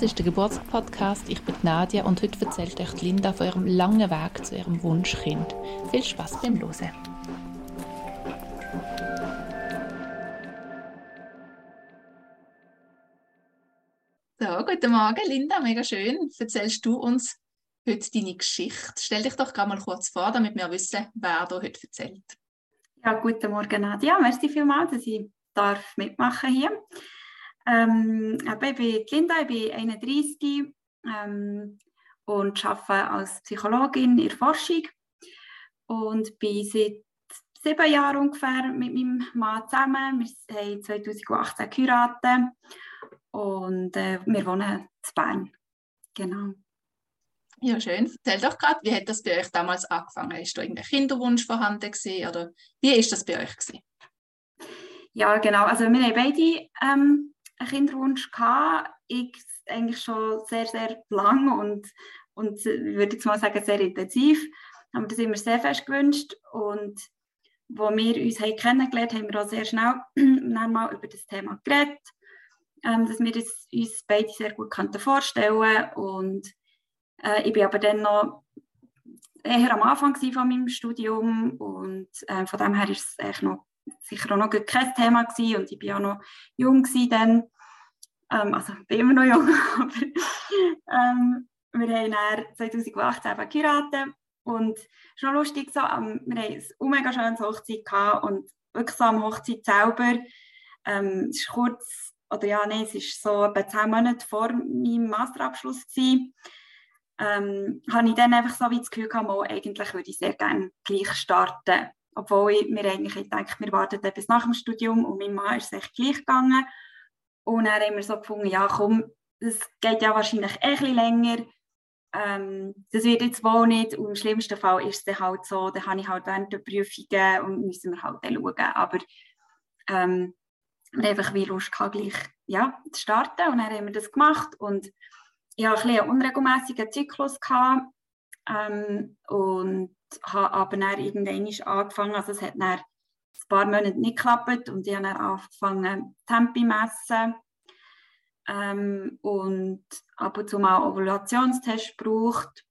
Das ist der Geburtspodcast. Ich bin Nadia und heute erzählt euch Linda von ihrem langen Weg zu ihrem Wunschkind. Viel Spaß beim Hören. So, guten Morgen, Linda, mega schön. Erzählst du uns heute deine Geschichte? Stell dich doch gerade mal kurz vor, damit wir wissen, wer da heute erzählt. Ja, guten Morgen, Nadia. Merci vielmals, dass ich darf mitmachen hier. Ähm, ich bin Linda, ich bin 31 ähm, und arbeite als Psychologin in der Forschung und bin seit sieben Jahren ungefähr mit meinem Mann zusammen. Wir haben 2018 geheiratet und äh, wir wohnen in Bern. Genau. Ja, schön. Erzähl doch gerade, wie hat das bei euch damals angefangen? Ist da irgendein Kinderwunsch vorhanden gewesen, oder wie ist das bei euch gewesen? Ja, genau. Also wir haben beide ähm, einen Kinderwunsch gehabt. Ich eigentlich schon sehr, sehr lang und, und würde jetzt mal sagen, sehr intensiv. Haben wir das immer sehr fest gewünscht. Und wo wir uns haben kennengelernt haben, wir auch sehr schnell mal über das Thema geredet, ähm, dass wir das uns beide sehr gut vorstellen Und äh, ich bin aber dann noch eher am Anfang von meinem Studium und äh, von dem her ist es noch sicher auch noch kein Thema gewesen und ich war auch noch jung dann. Ähm, also ich bin immer noch jung, aber ähm, wir haben dann 2018 eben geheiratet und noch lustig so, ähm, wir haben eine mega schöne Hochzeit und wirklich so am Hochzeit selber, ähm, es ist kurz, oder ja, nein, es ist so etwa zehn Monate vor meinem Masterabschluss gewesen, ähm, habe ich dann einfach so wie das Gefühl gehabt, mal, eigentlich würde ich sehr gerne gleich starten obwohl ich mir eigentlich gedacht wir warten bis nach dem Studium und mein Mann ist echt gleich gegangen. Und dann wir so gefunden, ja komm, das geht ja wahrscheinlich eh ein bisschen länger. Ähm, das wird jetzt wohl nicht und im schlimmsten Fall ist es dann halt so, dann habe ich halt während der Prüfungen und müssen wir halt dann schauen. Aber ähm, wir einfach wie Lust gehabt, gleich ja, zu starten und dann haben wir das gemacht und ich hatte einen unregelmäßigen Zyklus ähm, und habe aber dann irgendwann angefangen, also es hat dann ein paar Monate nicht geklappt und ich habe dann angefangen Tempi messen. Ähm, und ab und zu mal Ovulationstest gebraucht.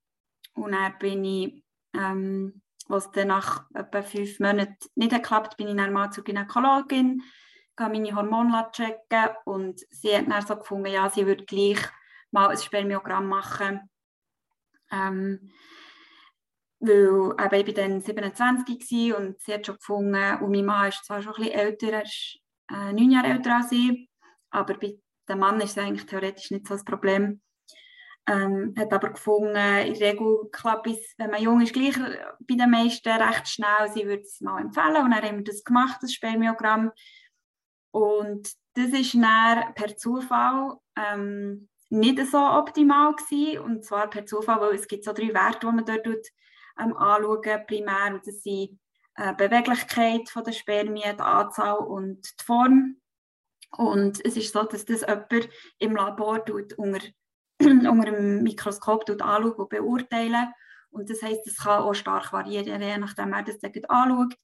Und dann bin ich, ähm, was dann nach etwa fünf Monaten nicht geklappt bin ich dann mal zur Gynäkologin, habe meine Hormone checken. Und sie hat dann so gefunden, ja, sie würde gleich mal ein Spermiogramm machen. Ähm, weil eben, ich dann 27 und sie hat schon gefunden, und mein Mann ist zwar schon ein bisschen älter, er ist äh, neun Jahre älter als ich, aber bei dem Mann ist es eigentlich theoretisch nicht so das Problem. Ähm, hat aber gefunden, in der Regel klappt es, wenn man jung ist, gleich bei den meisten recht schnell. Sie würde es mal empfehlen und dann haben wir das gemacht, das Spermiogramm. Und das ist dann per Zufall ähm, nicht so optimal gewesen. Und zwar per Zufall, weil es gibt so drei Werte, die man dort ähm, anschauen, primär. Und das sind äh, Beweglichkeit von der Spermien, die Anzahl und die Form. Und es ist so, dass das jemand im Labor tut, unter, unter einem Mikroskop tut anschaut und beurteilen. Und das heisst, es kann auch stark variieren, je nachdem, wer das dann anschaut.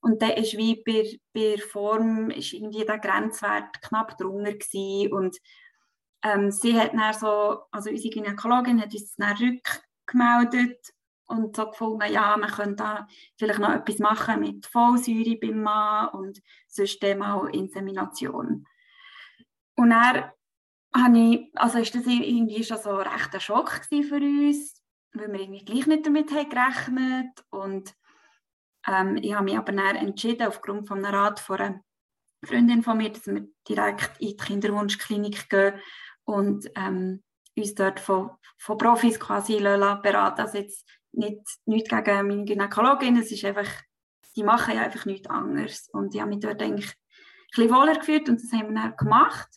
Und dann ist wie bei, bei Form ist irgendwie der Grenzwert knapp drunter gewesen. Und ähm, sie hat dann so, also unsere Gynäkologin hat uns dann rückgemeldet und so gefunden, ja, man könnte da vielleicht noch etwas machen mit Folsäure beim Mann und sonst mal Insemination. Und dann habe ich, also ist das irgendwie schon so ein rechter Schock für uns, weil wir irgendwie gleich nicht damit haben gerechnet und ähm, ich habe mich aber dann entschieden, aufgrund von einem Rat von einer Freundin von mir, dass wir direkt in die Kinderwunschklinik gehen und ähm, uns dort von, von Profis quasi beraten. Also jetzt nicht, nicht gegen meine Gynäkologin, es ist einfach, die machen ja einfach nichts anderes. Und ich habe mich dort eigentlich ein bisschen wohler gefühlt und das haben wir dann gemacht.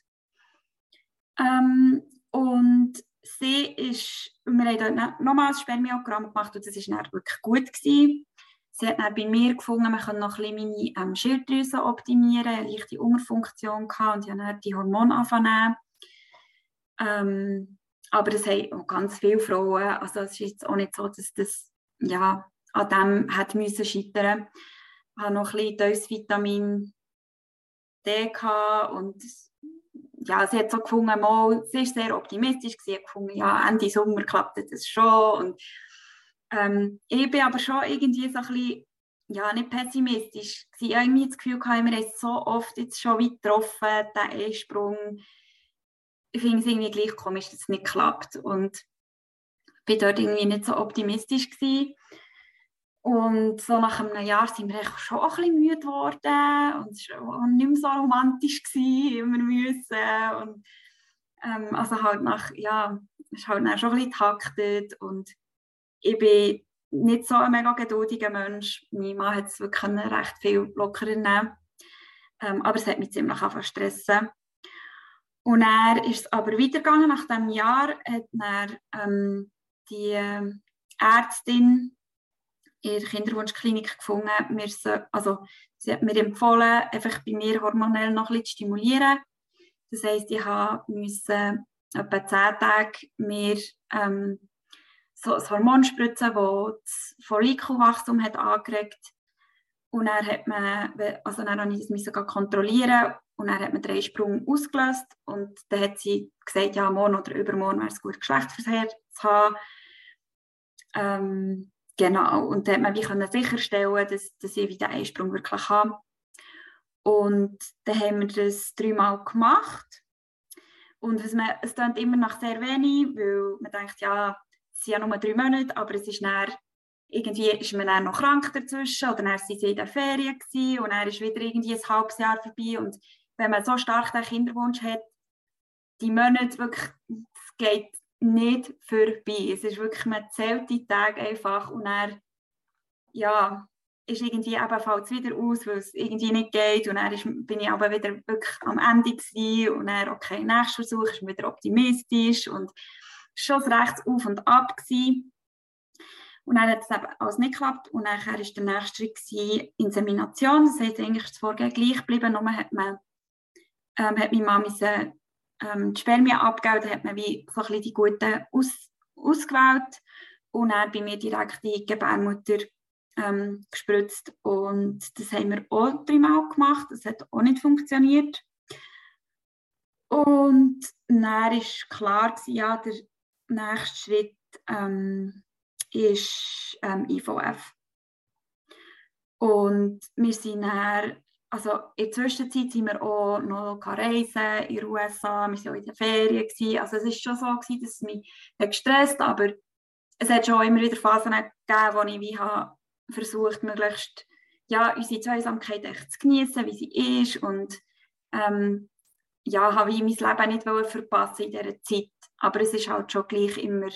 Ähm, und sie ist, wir haben dort nochmals ein Spermiogramm gemacht und das war dann wirklich gut. Gewesen. Sie hat dann bei mir gefunden, man kann noch ein bisschen meine ähm, Schilddrüse optimieren, eine leichte Unterfunktion gehabt und ich habe dann die Hormone angefangen. Ähm, aber das haben auch ganz viele Frauen. Also es ist jetzt auch nicht so, dass das ja, an dem hat müssen scheitern. Ich habe noch ein bisschen Vitamin gehabt und ja, sie hat so gefunden, mal, sie ist sehr optimistisch, sie hat gefunden, ja, Ende Sommer klappt das schon und ähm, ich bin aber schon irgendwie so ein bisschen, ja, nicht pessimistisch. Ich habe irgendwie das Gefühl, gehabt, wir haben so oft jetzt schon weit getroffen, den Einsprung. Ich finde es irgendwie gleich komisch, dass es nicht klappt. Und bin dort irgendwie nicht so optimistisch gewesen. Und so nach einem Jahr sind wir schon ein bisschen müde geworden und es war nicht mehr so romantisch, gewesen, immer müssen. Und, ähm, also halt nach, ja, es ist halt schon ein bisschen taktet und ich bin nicht so ein mega geduldiger Mensch. Mein Mann hat es wirklich recht viel lockerer nehmen. Ähm, aber es hat mich ziemlich angefangen stressen. Und er ist es aber weitergegangen. Nach diesem Jahr hat er ähm, die äh, Ärztin in der Kinderwunschklinik gefunden, wir so, also sie hat mir empfohlen, einfach bei mir hormonell noch bisschen zu stimulieren. Das heisst, ich musste etwa zehn Tage mir ähm, so ein Hormon spritzen, das das Follikelwachstum hat angeregt und dann hat man, also dann ich das kontrollieren und dann hat man den Sprung ausgelöst und dann hat sie gesagt, ja, morgen oder übermorgen wäre es gut, Geschlechtsverkehr zu haben. Ähm, genau, und dann hat man wie können sicherstellen, dass, dass ich wieder Einsprung wirklich habe. Und dann haben wir das dreimal gemacht. Und was man, es klingt immer noch sehr wenig, weil man denkt, ja, es sind ja nur drei Monate, aber es ist dann, irgendwie ist man dann noch krank dazwischen oder dann waren sie in der Ferien gewesen, und dann ist wieder irgendwie ein halbes Jahr vorbei und wenn man so stark den Kinderwunsch hat, die Monate wirklich, es geht nicht vorbei. Es ist wirklich, man zählt die Tage einfach und dann, ja, ist irgendwie ebenfalls wieder aus, weil es irgendwie nicht geht und dann ist, bin ich aber wieder wirklich am Ende gewesen und dann, okay, nächster Versuch ist wieder optimistisch und schon rechts auf und ab gewesen. Und dann hat es eben alles nicht geklappt. Und dann war der nächste Schritt Insemination. Das heißt, eigentlich ist das Vorgehen gleich geblieben, nur hat man ähm, hat meine Mama müssen, ähm, die Spermien abgegeben, hat man wie so ein bisschen die guten aus, ausgewählt. Und dann bei mir direkt die Gebärmutter ähm, gespritzt. Und das haben wir auch dreimal gemacht, das hat auch nicht funktioniert. Und dann war klar, ja, der nächste Schritt ähm, ist ähm, IVF. Und wir sind dann, also in der Zwischenzeit sind wir auch noch reisen in den USA, wir waren auch in den Ferien. Gewesen. Also es war schon so, gewesen, dass es mich gestresst hat, aber es hat schon immer wieder Phasen gegeben, wo ich wie habe versucht, möglichst ja, unsere Zweisamkeit echt zu genießen, wie sie ist und ähm, ja, habe ich mein Leben nicht verpassen in dieser Zeit. Aber es ist halt schon gleich immer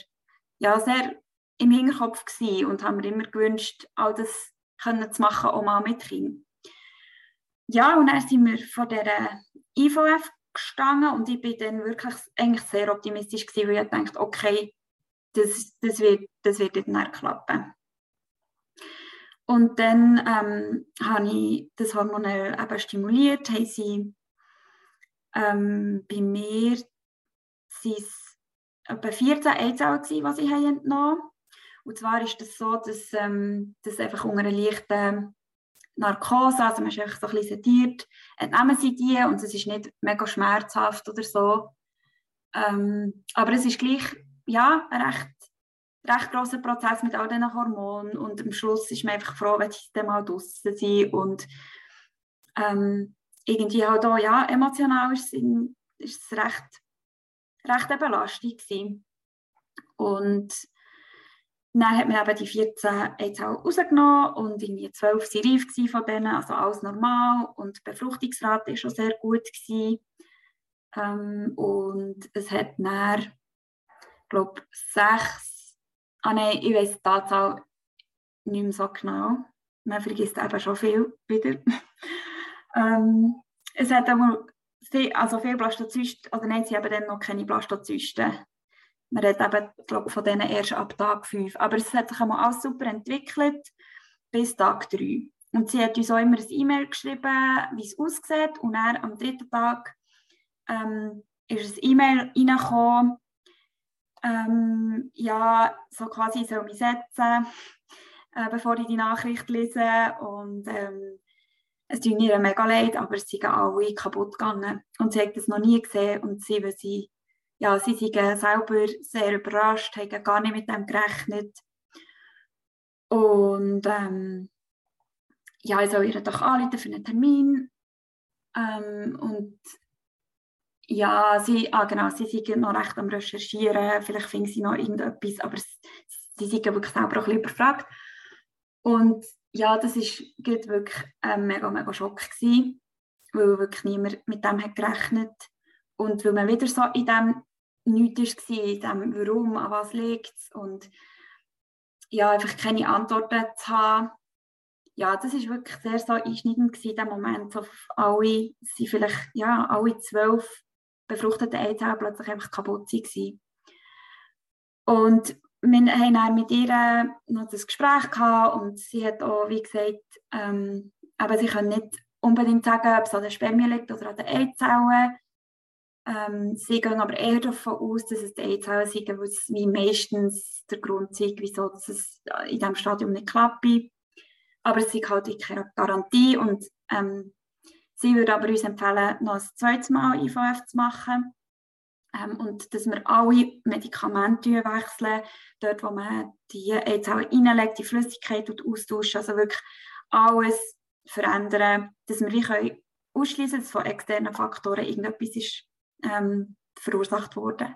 ja, sehr im Hinterkopf gewesen und haben mir immer gewünscht, all das können zu machen, auch mal mit Kind. Ja, und dann sind wir vor der IVF gestanden und ich bin dann wirklich eigentlich sehr optimistisch gewesen, weil ich dachte, okay, das, das, wird, das wird dann klappen. Und dann ähm, habe ich das hormonell eben stimuliert, haben sie ähm, bei mir waren es etwa 14 Eizellen, die haben entnommen haben. Und zwar ist das so, dass ähm, das einfach unter einer leichten Narkose, also man ist einfach so ein bisschen sediert, entnehmen sie die und es ist nicht mega schmerzhaft oder so. Ähm, aber es ist gleich ja, ein recht, recht grosser Prozess mit all diesen Hormonen und am Schluss ist man einfach froh, wenn sie dann mal draußen sind und ähm, irgendwie halt auch, ja, emotional ist es, ist es recht, recht eine Belastung gewesen. Und dann hat man eben die 14 jetzt auch rausgenommen und irgendwie 12 waren reif von denen, also alles normal und die Befruchtungsrate war schon sehr gut. Ähm, und es hat dann, ich glaube sechs, ah nein, ich weiß die Tatzahl nicht mehr so genau. Man vergisst eben schon viel wieder. Ähm, es hat aber viel, also viel Blastozysten, oder nein, sie haben dann noch keine Blastozysten. Man redet eben, glaube von denen erst ab Tag 5. Aber es hat sich einmal alles super entwickelt bis Tag 3. Und sie hat uns auch immer ein E-Mail geschrieben, wie es aussieht. Und dann am dritten Tag ähm, ist ein E-Mail reingekommen, ähm, ja, so quasi soll mich setzen, äh, bevor ich die Nachricht lese. Und ähm, es tut ihr mega leid, aber sie sind alle kaputt gegangen. Und sie hat das noch nie gesehen und sie, weil sie, ja, sie sind selber sehr überrascht, haben gar nicht mit dem gerechnet. Und ähm, ja, ich soll ihr doch anrufen für einen Termin. Ähm, und ja, sie, ah, genau, sie sind noch recht am Recherchieren, vielleicht finden sie noch irgendetwas, aber sie sind wirklich selber auch ein bisschen überfragt. Und ja, das war wirklich ein mega, mega Schock gewesen, weil wirklich niemand mit dem hat gerechnet und weil man wieder so in dem nichts war, in dem Warum, an was liegt es und ja, einfach keine Antworten zu haben. Ja, das war wirklich sehr so einschneidend gewesen, dem Moment. So alle sind vielleicht, ja, alle zwölf befruchteten Eizellen plötzlich einfach kaputt waren. Und wir haben dann mit ihr noch das Gespräch gehabt und sie hat auch, wie gesagt, ähm, aber sie können nicht unbedingt sagen, ob es an der Spermien liegt oder an den Eizellen. Ähm, sie gehen aber eher davon aus, dass es die Eizellen sind, es wie meistens der Grund ist, wieso es in diesem Stadium nicht klappt. Aber es ist halt keine Garantie und ähm, sie würde aber uns empfehlen, noch ein zweites Mal IVF zu machen ähm, und dass wir alle Medikamente wechseln, dort wo man die Eizellen reinlegt, die Flüssigkeit austauschen, also wirklich alles verändern, dass wir ausschließen, dass von externen Faktoren irgendetwas ist ähm, verursacht wurde.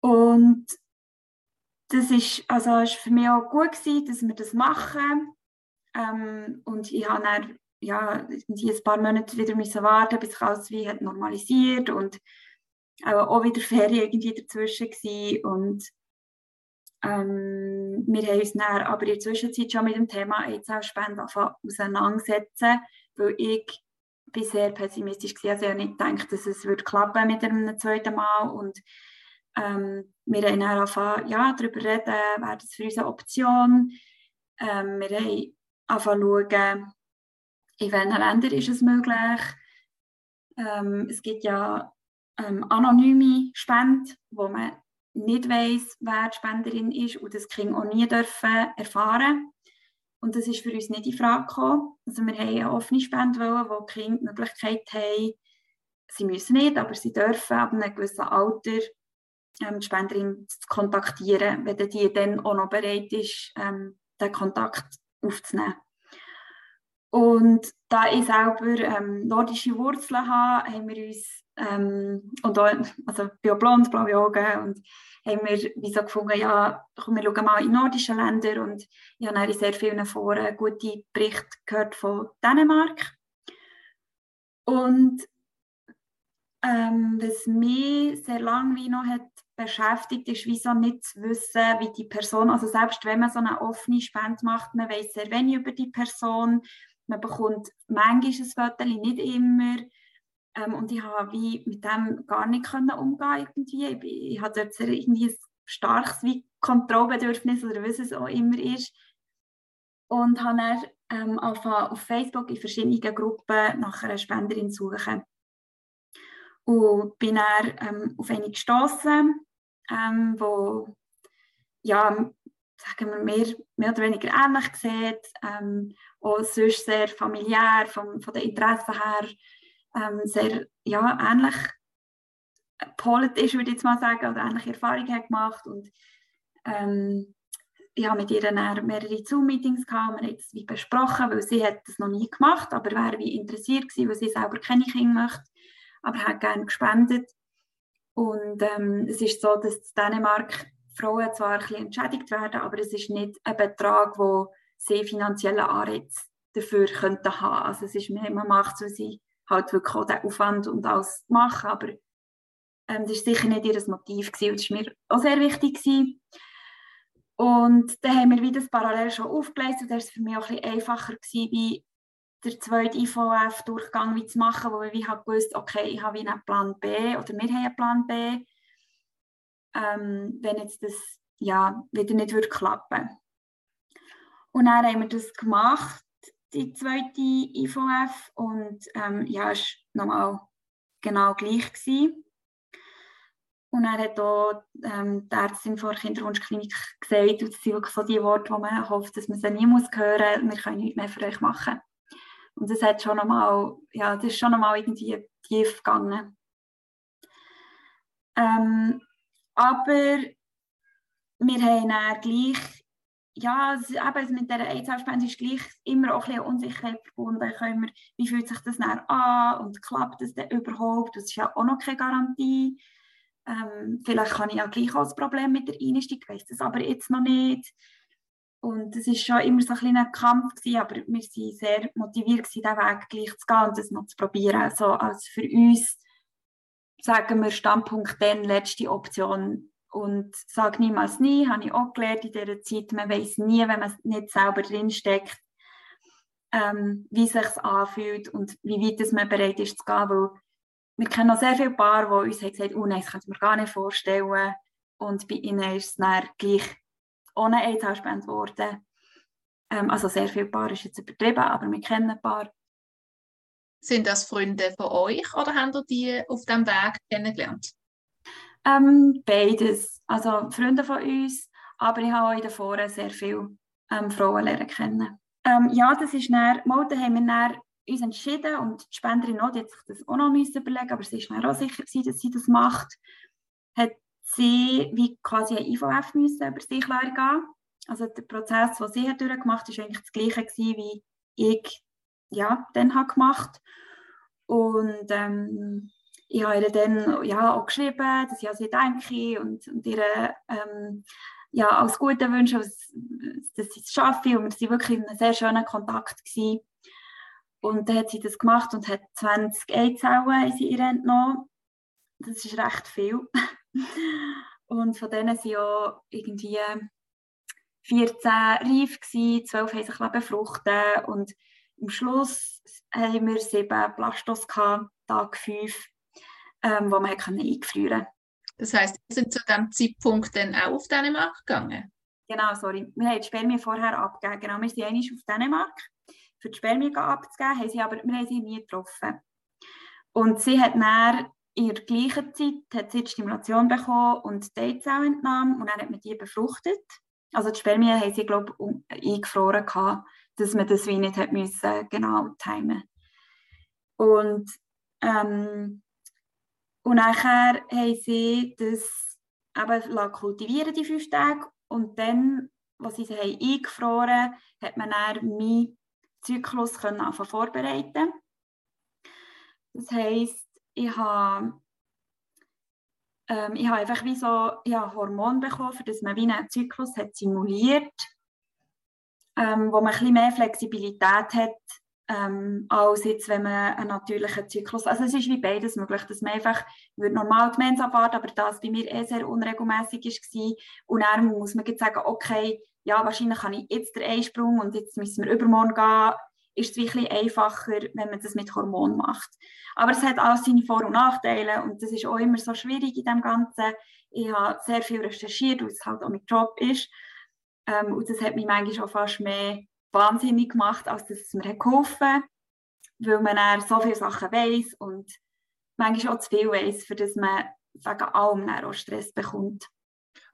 Und das ist, also ist für mich auch gut gewesen, dass wir das machen. Ähm, und ich habe dann, ja, ein paar Monate wieder warten, bis sich alles wie hat normalisiert und auch wieder Ferien irgendwie dazwischen gewesen. und ähm, wir haben uns dann aber in der Zwischenzeit schon mit dem Thema Eizellspende auseinandersetzen, weil ich bin sehr pessimistisch war. Also ich nicht gedacht, dass es wird klappen mit einem zweiten Mal und ähm, wir haben dann angefangen, ja, darüber reden, wäre das für uns eine Option. Ähm, wir haben angefangen schauen, in welchen Ländern ist es möglich. Ähm, es gibt ja ähm, anonyme Spende, wo man nicht weiß, wer die Spenderin ist und das Kind auch nie dürfen erfahren. Und das ist für uns nicht in Frage gekommen. Also wir haben eine offene Spende, wo die Kinder die Möglichkeit haben, sie müssen nicht, aber sie dürfen ab einem gewissen Alter ähm, die Spenderin zu kontaktieren, wenn die dann auch noch bereit ist, ähm, den Kontakt aufzunehmen. Und da ich selber ähm, nordische Wurzeln habe, haben wir uns ähm, und auch, also bin auch blond, blaue Augen und haben wir wie so gefunden, ja, komm, wir schauen mal in nordische Länder und ich habe in sehr vielen Foren gute Berichte gehört von Dänemark. Und ähm, was mich sehr lange wie noch hat beschäftigt, ist wieso nicht zu wissen, wie die Person, also selbst wenn man so eine offene Spende macht, man weiß sehr wenig über die Person, man bekommt manchmal ein Foto, nicht immer, ähm, und ich habe wie mit dem gar nicht können umgehen irgendwie. Ich, ich hatte dort irgendwie ein starkes wie Kontrollbedürfnis oder was es auch immer ist. Und habe dann ähm, auf Facebook in verschiedenen Gruppen nach einer Spenderin suchen. Und bin dann ähm, auf eine gestoßen, ähm, wo ja, sagen wir, mehr, mehr oder weniger ähnlich sieht, ähm, auch sonst sehr familiär vom, von den Interessen her ähm, sehr ja, ähnlich gepolt ist, würde ich jetzt mal sagen, oder ähnliche Erfahrungen hat gemacht und ähm, ich habe mit ihr dann mehrere Zoom-Meetings gehabt, wir haben es wie besprochen, weil sie hat das noch nie gemacht, aber wäre wie interessiert gewesen, weil sie selber keine Kinder möchte, aber hat gerne gespendet. Und ähm, es ist so, dass in Dänemark Frauen zwar ein bisschen entschädigt werden, aber es ist nicht ein Betrag, wo sie finanzielle Anreiz dafür könnten haben. Also es ist mehr, man macht so, sie halt wirklich auch den Aufwand und alles machen, aber ähm, das war sicher nicht ihr Motiv gewesen, und das war mir auch sehr wichtig. Gewesen. Und dann haben wir wieder das parallel schon aufgelesen und war für mich auch ein bisschen einfacher gewesen, wie der zweite IVF-Durchgang zu machen, wo ich halt gewusst okay, ich habe einen Plan B oder wir haben einen Plan B, ähm, wenn jetzt das ja, wieder nicht würde klappen Und dann haben wir das gemacht die zweite IVF und ähm, ja, es war nochmal genau gleich. Gewesen. Und er hat auch ähm, die Ärztin vor der Kinderwunschklinik gesagt, und das sind wirklich so die Worte, wo man hofft, dass man sie nie muss hören muss, wir können nichts mehr für euch machen. Und das hat schon nochmal, ja, das ist schon nochmal irgendwie tief gegangen. Ähm, aber wir haben dann gleich, ja, eben mit dieser AIDS-Spende ist gleich immer auch ein bisschen Unsicherheit verbunden. Wir, wie fühlt sich das dann an und klappt das denn überhaupt? Das ist ja auch noch keine Garantie. Ähm, vielleicht kann ich ja gleich auch ein Problem mit der Einstieg, ich weiß das aber jetzt noch nicht. Und es war schon immer so ein kleiner Kampf, gewesen, aber wir waren sehr motiviert, diesen Weg gleich zu gehen und das noch zu probieren. Also als für uns, sagen wir, Standpunkt dann letzte Option. Und sage niemals nie, habe ich auch gelernt in dieser Zeit. Man weiß nie, wenn man nicht selber drinsteckt, ähm, wie es sich anfühlt und wie weit man bereit ist zu gehen. Weil wir kennen noch sehr viele Paare, die uns gesagt haben, oh nein, das kann ich mir gar nicht vorstellen. Und bei ihnen ist es dann gleich ohne AIDS-Halsband geworden. Ähm, also sehr viele Paare ist jetzt übertrieben, aber wir kennen ein paar. Sind das Freunde von euch oder haben ihr die auf dem Weg kennengelernt? Ähm, beides. Also Freunde von uns, aber ich habe auch Foren sehr viele ähm, Frauen lernen kennen. Ähm, ja, das ist dann, mal, da haben wir dann uns entschieden und die Spenderin auch, hat sich das auch noch überlegen aber sie ist mir auch sicher gewesen, dass sie das macht, hat sie wie quasi ein IVF müssen über sich gehen. Also der Prozess, den sie hat durchgemacht hat, war eigentlich das gleiche gewesen, wie ich ja, dann habe gemacht und ähm, ich habe ihr dann ja, auch geschrieben, dass ich an sie denke und, und ihr ähm, ja, alles Gute wünsche, dass, sie es schaffe und wir waren wirklich in einem sehr schönen Kontakt gewesen. Und dann hat sie das gemacht und hat 20 Eizellen in sie entnommen. Das ist recht viel. und von denen sind ja irgendwie 14 reif gewesen, 12 haben sich befruchten und am Schluss haben wir sieben Plastos gehabt, Tag 5, ähm, wo man eingefrieren konnte. Das heisst, wir sind zu diesem Zeitpunkt dann auch auf Dänemark gegangen? Genau, sorry. Wir haben die Spermien vorher abgegeben. Genau, wir sind einmal auf Dänemark für die Spermien abzugeben, haben sie aber, wir haben sie nie getroffen. Und sie hat dann in der gleichen Zeit hat sie die Stimulation bekommen und die Eizellentnahme und dann hat man die befruchtet. Also die Spermien haben sie, glaube ich, eingefroren gehabt, dass man das wie nicht hat müssen, genau timen Und, ähm, und nachher haben sie das eben kultivieren, die fünf Tage. Und dann, als sie sie haben eingefroren hat man dann mein Zyklus können vorbereiten Das heisst, ich habe, ähm, ich habe einfach wie so habe Hormone bekommen, für das man wie einen Zyklus hat simuliert, ähm, wo man ein bisschen mehr Flexibilität hat, ähm, als jetzt, wenn man einen natürlichen Zyklus, also es ist wie beides möglich, dass man einfach würde normal die Mens abwarten, aber das bei mir eh sehr unregelmäßig war und dann muss man sagen, okay, ja, wahrscheinlich habe ich jetzt den Einsprung und jetzt müssen wir übermorgen gehen, ist es wirklich einfacher, wenn man das mit Hormonen macht. Aber es hat auch seine Vor- und Nachteile und das ist auch immer so schwierig in dem Ganzen. Ich habe sehr viel recherchiert, weil es halt auch mein Job ist. Ähm, und das hat mich manchmal auch fast mehr wahnsinnig gemacht, als dass es mir geholfen hat, weil man dann so viele Sachen weiß und manchmal auch zu viel weiß, für das man wegen allem auch Stress bekommt.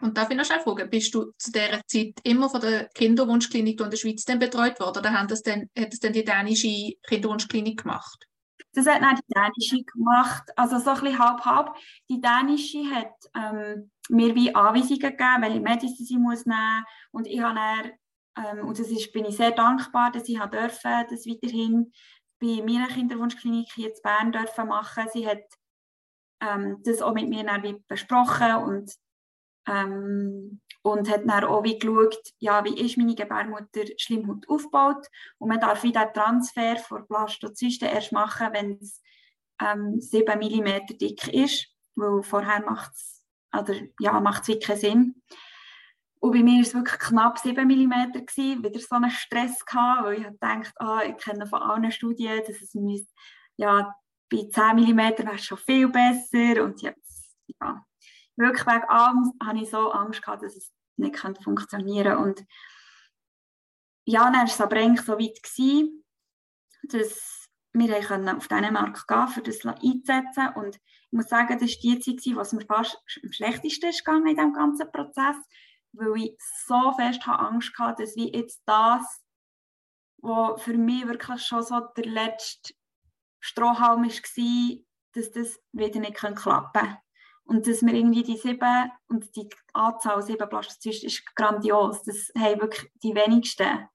Und darf ich noch schnell fragen, bist du zu dieser Zeit immer von der Kinderwunschklinik in der Schweiz dann betreut worden oder hat das dann, hat das dann die dänische Kinderwunschklinik gemacht? Das hat dann die dänische gemacht, also so ein bisschen halb-halb. Die dänische hat ähm, mir wie Anweisungen gegeben, welche Medizin sie muss nehmen und ich habe dann, ähm, und das ist, bin ich sehr dankbar, dass ich dürfen, das weiterhin bei meiner Kinderwunschklinik hier in Bern dürfen machen. Sie hat ähm, das auch mit mir dann besprochen und ähm, und hat dann auch wie geschaut, ja, wie ist meine Gebärmutter Schleimhaut aufgebaut. Und man darf wieder Transfer von Blastozysten erst machen, wenn es ähm, 7 mm dick ist, weil vorher macht es ja, wirklich keinen Sinn. Und bei mir war es wirklich knapp 7 mm, gewesen, wieder so einen Stress gehabt, weil ich gedacht, ah, ich kenne von allen Studien, dass es müsste, ja, bei 10 mm wäre es schon viel besser und jetzt, ja, wirklich wegen Angst, habe ich so Angst gehabt, dass es nicht funktionieren könnte. Und ja, dann war es aber eigentlich so weit, gewesen, dass wir auf Dänemark gehen um das einzusetzen. Und ich muss sagen, das war die Zeit, was mir fast am schlechtesten ist in diesem ganzen Prozess, weil ich so fest Angst hatte, dass wie jetzt das wo für mich wirklich schon so der letzte Strohhalm war, dass das wieder nicht klappen kann. Und dass wir irgendwie die sieben, und die Anzahl sieben Blastozysten ist grandios, das haben wirklich die wenigsten,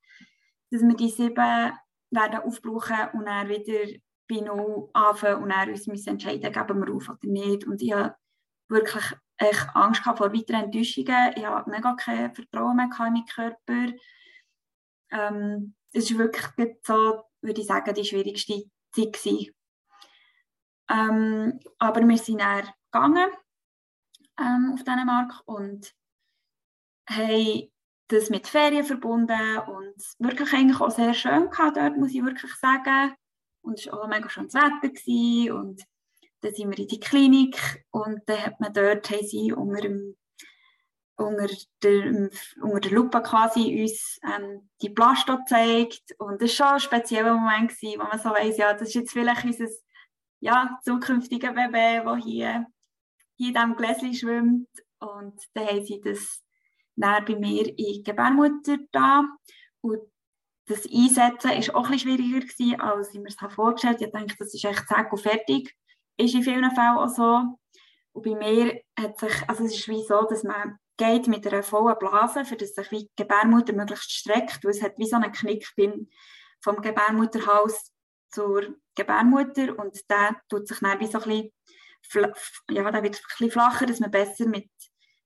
dass wir die sieben werden aufbrauchen und dann wieder bei Null anfangen und dann uns entscheiden, geben wir auf oder nicht. Und ich wirklich echt Angst vor weiteren Enttäuschungen. Ich habe mega kein Vertrauen mehr in meinen Körper. Ähm, es war wirklich so, würde ich sagen, die schwierigste Zeit. Ähm, aber wir sind dann gegangen ähm, auf Dänemark und haben das mit Ferien verbunden und wirklich eigentlich auch sehr schön gehabt dort, muss ich wirklich sagen. Und es war auch mega schönes Wetter gewesen. und dann sind wir in die Klinik und dann hat man dort, haben sie unter, dem, unter, der, unter der Lupe quasi uns ähm, die Plasto gezeigt und das war schon ein spezieller Moment gewesen, wo man so weiss, ja, das ist jetzt vielleicht unser ja, zukünftiges Baby, das hier, hier in diesem Gläschen schwimmt und dann haben sie das dann bei mir in die Gebärmutter da und das Einsetzen war auch ein schwieriger, gewesen, als ich mir das vorgestellt habe. Ich dachte, das ist echt zack und fertig. Ist in vielen Fällen auch so. Und bei mir hat sich, also es ist wie so, dass man geht mit einer vollen Blase, für das sich die Gebärmutter möglichst streckt, weil es hat wie so einen Knick beim, vom Gebärmutterhals zur Gebärmutter und der tut sich dann wie so ein bisschen, ja, der wird ein bisschen flacher, dass man besser mit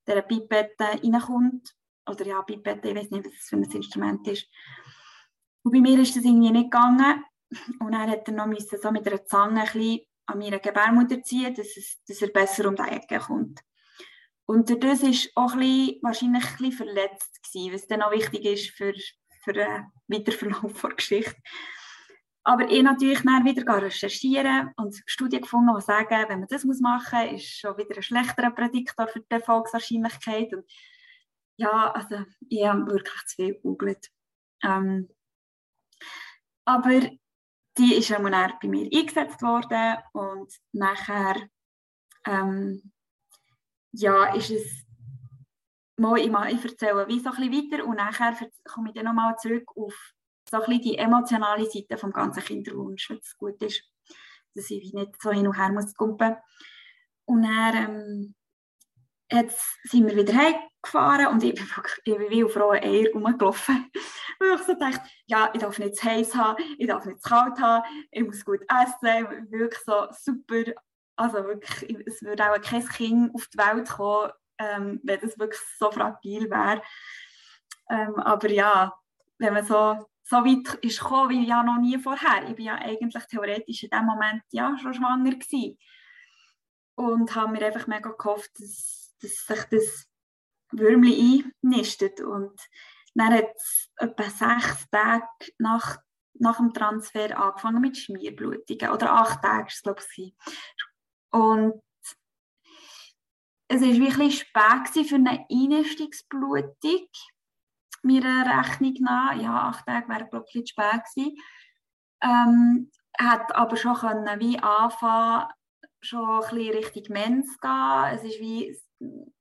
dieser Pipette reinkommt. Oder ja, Pipette, ich weiß nicht, was das für ein Instrument ist. Und bei mir ist das irgendwie nicht gegangen. Und dann hat er noch müssen, so mit einer Zange ein bisschen an meiner Gebärmutter ziehen, dass, es, dass er besser um die Ecke kommt. Und dadurch war auch ein bisschen, wahrscheinlich ein bisschen verletzt, gewesen, was dann auch wichtig ist für, für den Weiterverlauf der Geschichte. Aber ich natürlich dann wieder recherchieren und Studien gefunden, die sagen, wenn man das machen muss, ist schon wieder ein schlechterer Prädiktor für die Erfolgswahrscheinlichkeit. Und ja, also ich habe wirklich zu viel gegoogelt. Ähm, aber die ist dann bei mir eingesetzt worden und nachher ähm, ja, ist es mal, ich, mal, ich erzähle wie so ein weiter und nachher komme ich dann nochmal zurück auf so ein die emotionale Seite vom ganzen Kinderwunsch, es gut ist, dass ich nicht so hin und her muss kumpen. Und dann ähm, jetzt sind wir wieder heimgefahren und ich bin, ich bin wie auf rohen Eier rumgelaufen. Weil ich so dachte, ja, ich darf nicht zu heiß haben, ich darf nicht zu kalt haben, ich muss gut essen, wirklich so super. Also wirklich, es würde auch kein Kind auf die Welt kommen, ähm, wenn das wirklich so fragil wäre. Ähm, aber ja, wenn man so, so weit ist gekommen wie ja noch nie vorher. Ich war ja eigentlich theoretisch in dem Moment ja schon schwanger gewesen. Und habe mir einfach mega gehofft, dass dass sich das Würmchen einnistet. Und dann hat es etwa sechs Tage nach, nach dem Transfer angefangen mit Schmierblutungen. Oder acht Tage glaube ich. Und es war wirklich spät für eine Einnistungsblutung. Meiner Rechnung nach, ja, acht Tage wäre, glaube ich, spät gewesen. Ähm, hat aber schon können, wie anfangen, schon ein bisschen Richtung Mens gehen. Es ist wie ein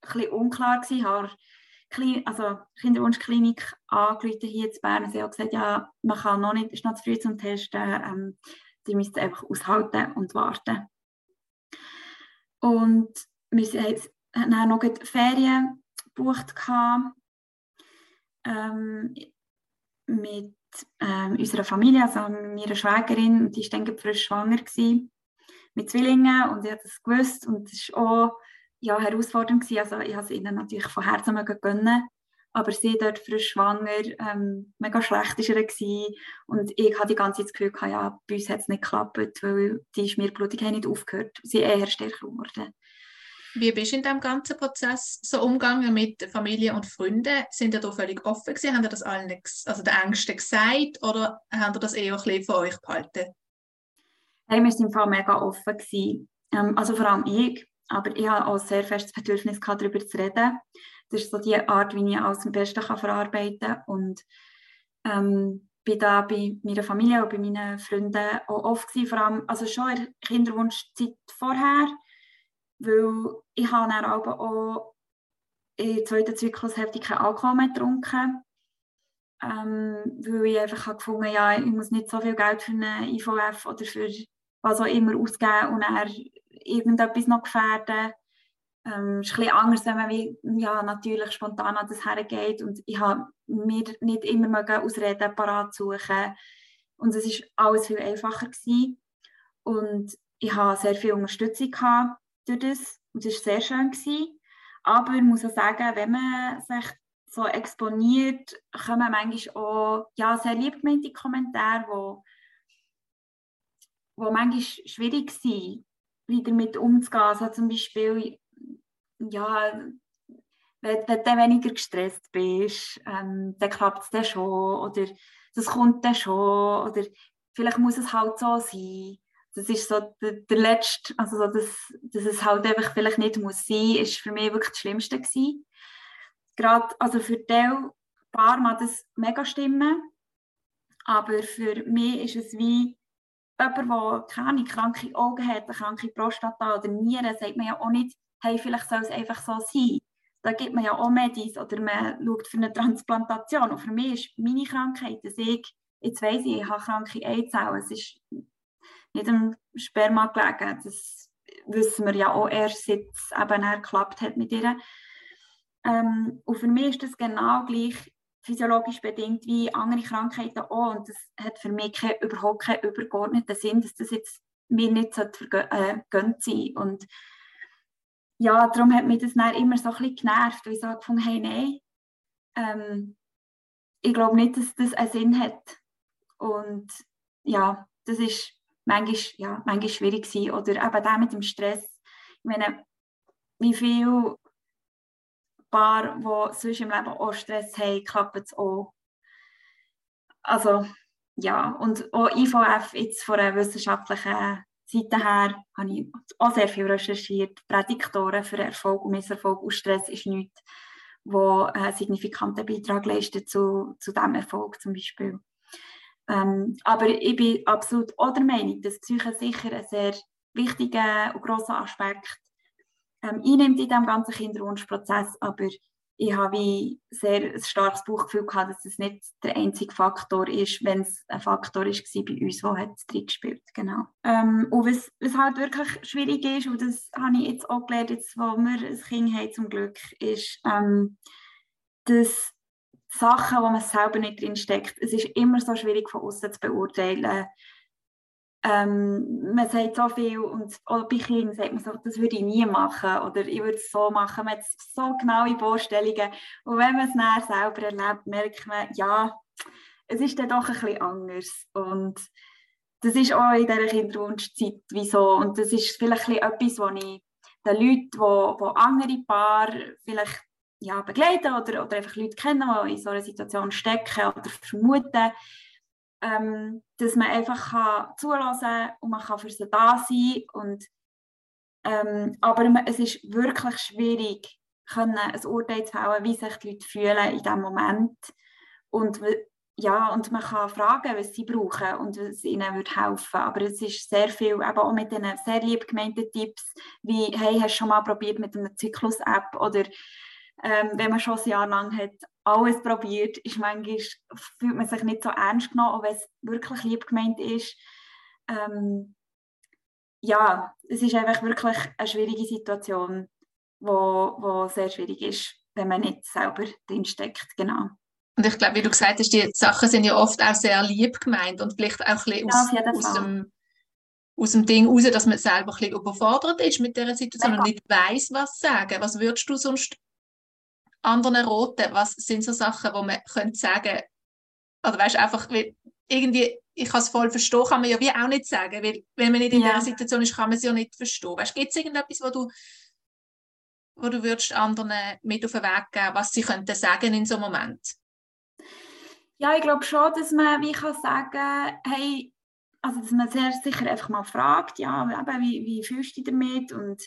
bisschen unklar gewesen. Ich habe also Kinderwunschklinik angerufen hier in Bern. Sie haben gesagt, ja, man kann noch nicht, es ist noch zu früh zum Testen. Ähm, die müssen einfach aushalten und warten. Und wir haben dann noch Ferien gebucht ähm, mit ähm, unserer Familie, also meiner Schwägerin, die war dann frisch schwanger gewesen, mit Zwillingen und sie hat das gewusst und es war auch ja, herausfordernd gewesen. Also ich habe es ihnen natürlich von Herzen gönnen, aber sie dort frisch schwanger, ähm, mega schlecht war er gewesen. und ich hatte die ganze Zeit das Gefühl, gehabt, ja, bei uns hat es nicht geklappt, weil die Schmierblutung nicht aufgehört. Sie eher stärker geworden. Wie bist du in diesem ganzen Prozess so umgegangen mit Familie und Freunden? Sind ihr da völlig offen gewesen? Haben ihr das allen, also den Ängsten gesagt oder haben ihr das eher ein bisschen von euch behalten? Hey, wir waren im Fall mega offen gewesen. Ähm, also vor allem ich. Aber ich habe auch sehr festes Bedürfnis gehabt, darüber zu reden. Das ist so die Art, wie ich alles am besten kann verarbeiten kann. Und ähm, bin da bei meiner Familie und bei meinen Freunden auch oft gewesen, vor allem also schon in der Kinderwunschzeit vorher, weil ich habe dann auch in der zweiten Zyklushälfte keinen Alkohol mehr getrunken ähm, weil ich einfach habe gefunden ja, ich muss nicht so viel Geld für eine IVF oder für was auch immer ausgeben und dann irgendetwas noch gefährden. Ähm, ist ein bisschen anders, wenn man wie, ja, natürlich spontan an das hergeht und ich habe mir nicht immer Ausreden parat suchen und es war alles viel einfacher gewesen. und ich hatte sehr viel Unterstützung durch das und es war sehr schön gewesen. aber ich muss auch sagen, wenn man sich so exponiert, kommen manchmal auch ja, sehr liebgemeinte Kommentare, wo, wo manchmal schwierig sind, wie damit umzugehen. Also zum Beispiel, ja, wenn, wenn du weniger gestresst bist, ähm, dann klappt es dann schon oder das kommt dann schon oder vielleicht muss es halt so sein. Das ist so der, der letzte, also so, dass, dass es halt einfach vielleicht nicht muss sein, ist für mich wirklich das Schlimmste gewesen gerade, also für die Paar mag das mega stimmen, aber für mich ist es wie jemand, der keine kranke Augen hat, eine kranke Prostata oder Nieren, sagt man ja auch nicht, hey, vielleicht soll es einfach so sein. Da gibt man ja auch Medis oder man schaut für eine Transplantation. Und für mich ist meine Krankheit, dass ich, jetzt weiss ich, ich habe kranke Eizellen. Es ist nicht am Sperma gelegen. Das wissen wir ja auch erst, seit es eben geklappt hat mit ihr. Ähm, und für mich ist das genau gleich physiologisch bedingt wie andere Krankheiten auch. Und das hat für mich kein, überhaupt keinen übergeordneten Sinn, dass das jetzt mir nicht vergönnt äh, sein Und ja, darum hat mich das dann immer so ein bisschen genervt, weil ich so gefunden hey, nein, ähm, ich glaube nicht, dass das einen Sinn hat. Und ja, das ist manchmal, ja, manchmal schwierig gewesen. Oder eben der mit dem Stress. Ich meine, wie viel Paar, die sonst im Leben auch Stress haben, klappt es auch. Also, ja, und auch IVF jetzt von einer wissenschaftlichen Seite her habe ich auch sehr viel recherchiert. Prädiktoren für Erfolg und Misserfolg und Stress ist nichts, wo einen signifikanten Beitrag leistet zu, zu diesem Erfolg zum Beispiel. Ähm, aber ich bin absolut auch der Meinung, dass Psyche sicher ein sehr wichtiger und grosser Aspekt ähm, einnimmt in diesem ganzen Kinderwunschprozess, aber ich habe wie sehr ein starkes Bauchgefühl gehabt, dass es nicht der einzige Faktor ist, wenn es ein Faktor ist, bei uns, der hat drin gespielt genau. Ähm, und was, was halt wirklich schwierig ist, und das habe ich jetzt auch gelernt, jetzt, wo wir ein Kind haben zum Glück, ist, ähm, dass Sachen, wo man selber nicht drin steckt, es ist immer so schwierig von außen zu beurteilen, ähm, man sagt so viel und auch bei Kindern sagt man so, das würde ich nie machen oder ich würde es so machen. Man hat so genaue Vorstellungen. Und wenn man es dann selber erlebt, merkt man, ja, es ist dann doch ein bisschen anders. Und das ist auch in dieser Kinderwunschzeit wieso. Und das ist vielleicht etwas, was ich den Leuten, die, die andere Paare vielleicht ja, begleiten oder, oder einfach Leute kennen, die in so einer Situation stecken oder vermuten, ähm, dass man einfach kann zulassen und man kann für sie da sein und ähm, aber es ist wirklich schwierig, können ein Urteil zu fällen, wie sich die Leute fühlen in diesem Moment und ja, und man kann fragen, was sie brauchen und was ihnen wird helfen. Aber es ist sehr viel, eben auch mit diesen sehr lieb gemeinten Tipps, wie, hey, hast du schon mal probiert mit einer Zyklus-App oder ähm, wenn man schon ein Jahr lang hat alles probiert, ist manchmal, fühlt man sich nicht so ernst genommen, auch wenn es wirklich lieb gemeint ist. Ähm, ja, es ist einfach wirklich eine schwierige Situation, wo, wo sehr schwierig ist, wenn man nicht selber drin steckt, genau. Und ich glaube, wie du gesagt hast, die Sachen sind ja oft auch sehr lieb gemeint und vielleicht auch ein bisschen aus, ja, aus, dem, aus dem Ding raus, dass man selber ein bisschen überfordert ist mit dieser Situation ja. und nicht weiß, was sagen. Was würdest du sonst anderen roten? Was sind so Sachen, wo man könnte sagen, oder weißt einfach, irgendwie, ich kann es voll verstehen, kann man ja wie auch nicht sagen, weil wenn man nicht in ja. dieser Situation ist, kann man es ja nicht verstehen. Weißt, gibt es irgendetwas, wo du, wo du würdest anderen mit auf den Weg geben, was sie könnten sagen in so einem Moment? Ja, ich glaube schon, dass man wie kann sagen, hey, also dass man sehr sicher einfach mal fragt, ja, wie, wie fühlst du dich damit und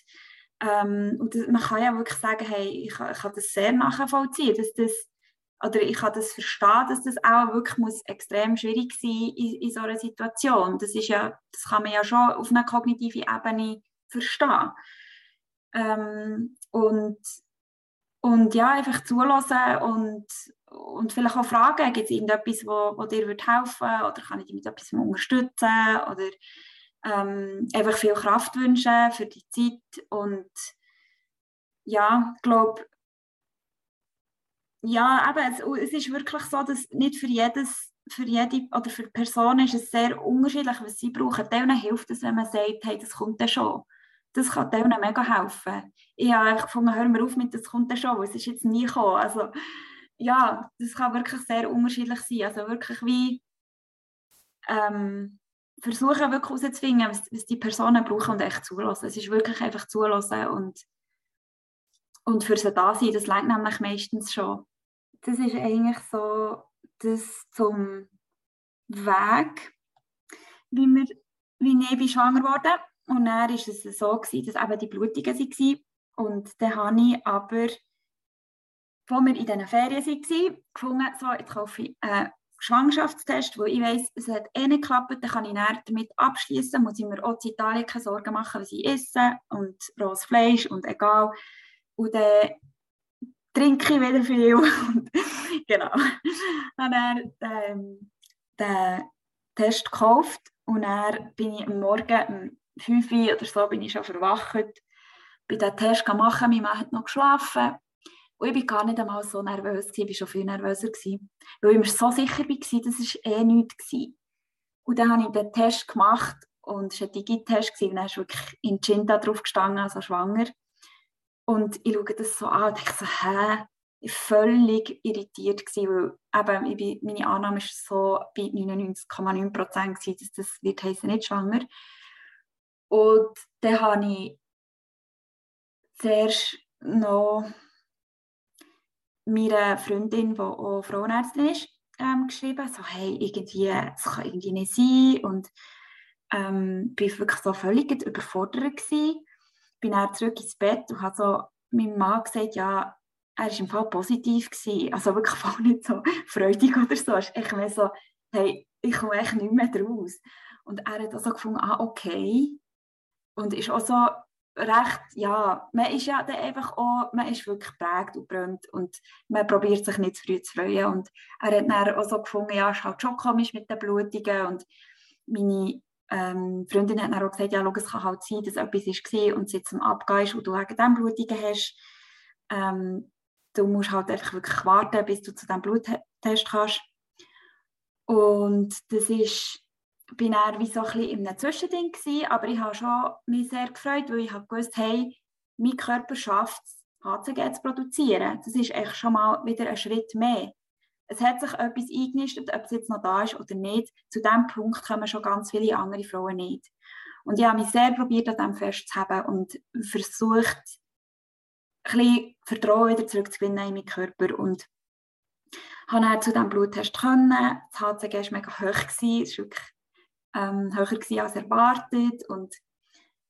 ähm, und man kann ja wirklich sagen, hey, ich, ich kann das sehr nachvollziehen, dass das, oder ich kann das verstehen, dass das auch wirklich muss extrem schwierig sein in, in so einer Situation. Das ist ja, das kann man ja schon auf einer kognitiven Ebene verstehen. Ähm, und, und ja, einfach zulassen und, und vielleicht auch fragen, gibt es irgendetwas, wo, dir helfen oder kann ich dich mit etwas unterstützen oder ähm, einfach viel Kraft wünschen für die Zeit und ja, ich glaube, ja, eben, es, es, ist wirklich so, dass nicht für jedes, für jede oder für Person ist es sehr unterschiedlich, was sie brauchen. Denen hilft es, wenn man sagt, hey, das kommt dann schon. Das kann denen mega helfen. Ich habe einfach gefunden, hör mir auf mit, das kommt dann schon, es ist jetzt nie gekommen. Also, ja, das kann wirklich sehr unterschiedlich sein. Also wirklich wie ähm, versuchen wirklich herauszufinden, was, was, die Personen brauchen und echt zulassen. Es ist wirklich einfach zulassen und, und für sie da sein, das längt nämlich meistens schon. Das ist eigentlich so das zum Weg, wie, wir, wie ich bin schwanger wurde. Und dann war es so, gewesen, dass eben die Blutungen waren. Und dann habe ich aber, als wir in diesen Ferien waren, gefunden, so, jetzt kaufe ich einen Schwangerschaftstest, wo ich weiss, es hat eh nicht geklappt, dann kann ich damit abschließen, muss ich mir auch in Italien keine Sorgen machen, was ich esse und rohes Fleisch und egal. Und dann trinke ich wieder viel. genau. Und dann ähm, den Test gekauft und dann bin ich am Morgen um 5 Uhr oder so bin ich schon verwacht, bin den Test machen, mein Mann hat noch geschlafen und ich war gar nicht einmal so nervös, ich war schon viel nervöser, gewesen, weil ich mir so sicher war, das war eh nichts. Gewesen. Und dann habe ich den Test gemacht und es war ein Digi-Test dann ist wirklich in Cinta drauf gestanden, also schwanger. Und ich schaue das so an und denke so, hä? Ich war völlig irritiert, gewesen, weil eben, bin, meine Annahme war so bei 99,9 Prozent, dass das wird heißen, nicht schwanger. Und dann habe ich zuerst noch meiner Freundin, die auch Frauenärztin ist, ähm, geschrieben, so hey, irgendwie, es kann irgendwie nicht sein und ähm, bin wirklich so völlig überfordert gewesen. Bin dann zurück ins Bett und habe so meinem Mann gesagt, ja, er war im Fall positiv gewesen, also wirklich voll nicht so freudig oder so, echt mehr so, hey, ich komme echt nicht mehr draus. Und er hat also gefunden, ah, okay. Und ist auch so recht, ja, man ist ja dann einfach auch, man ist wirklich geprägt und brennt und man probiert sich nicht zu früh zu freuen. Und er hat dann auch so gefunden, ja, es ist halt schon komisch mit den Blutungen. Und meine ähm, Freundin hat dann auch gesagt, ja, schau, es kann halt sein, dass etwas war und es jetzt am Abgehen ist und du wegen dem Blutungen hast, ähm, du musst halt einfach wirklich warten, bis du zu diesem Bluttest kannst. Und das ist bin er wie so ein bisschen in einem Zwischending gewesen, aber ich habe schon mich sehr gefreut, weil ich habe gewusst, hey, mein Körper schafft es, HCG zu produzieren. Das ist echt schon mal wieder ein Schritt mehr. Es hat sich etwas eingenistet, ob es jetzt noch da ist oder nicht. Zu diesem Punkt kommen schon ganz viele andere Frauen nicht. Und ich habe mich sehr probiert, an dem festzuhalten und versucht, ein bisschen Vertrauen wieder zurückzugewinnen in meinen Körper und habe dann zu diesem Bluttest. Das HCG war mega hoch, es war wirklich ähm, höher gewesen als erwartet und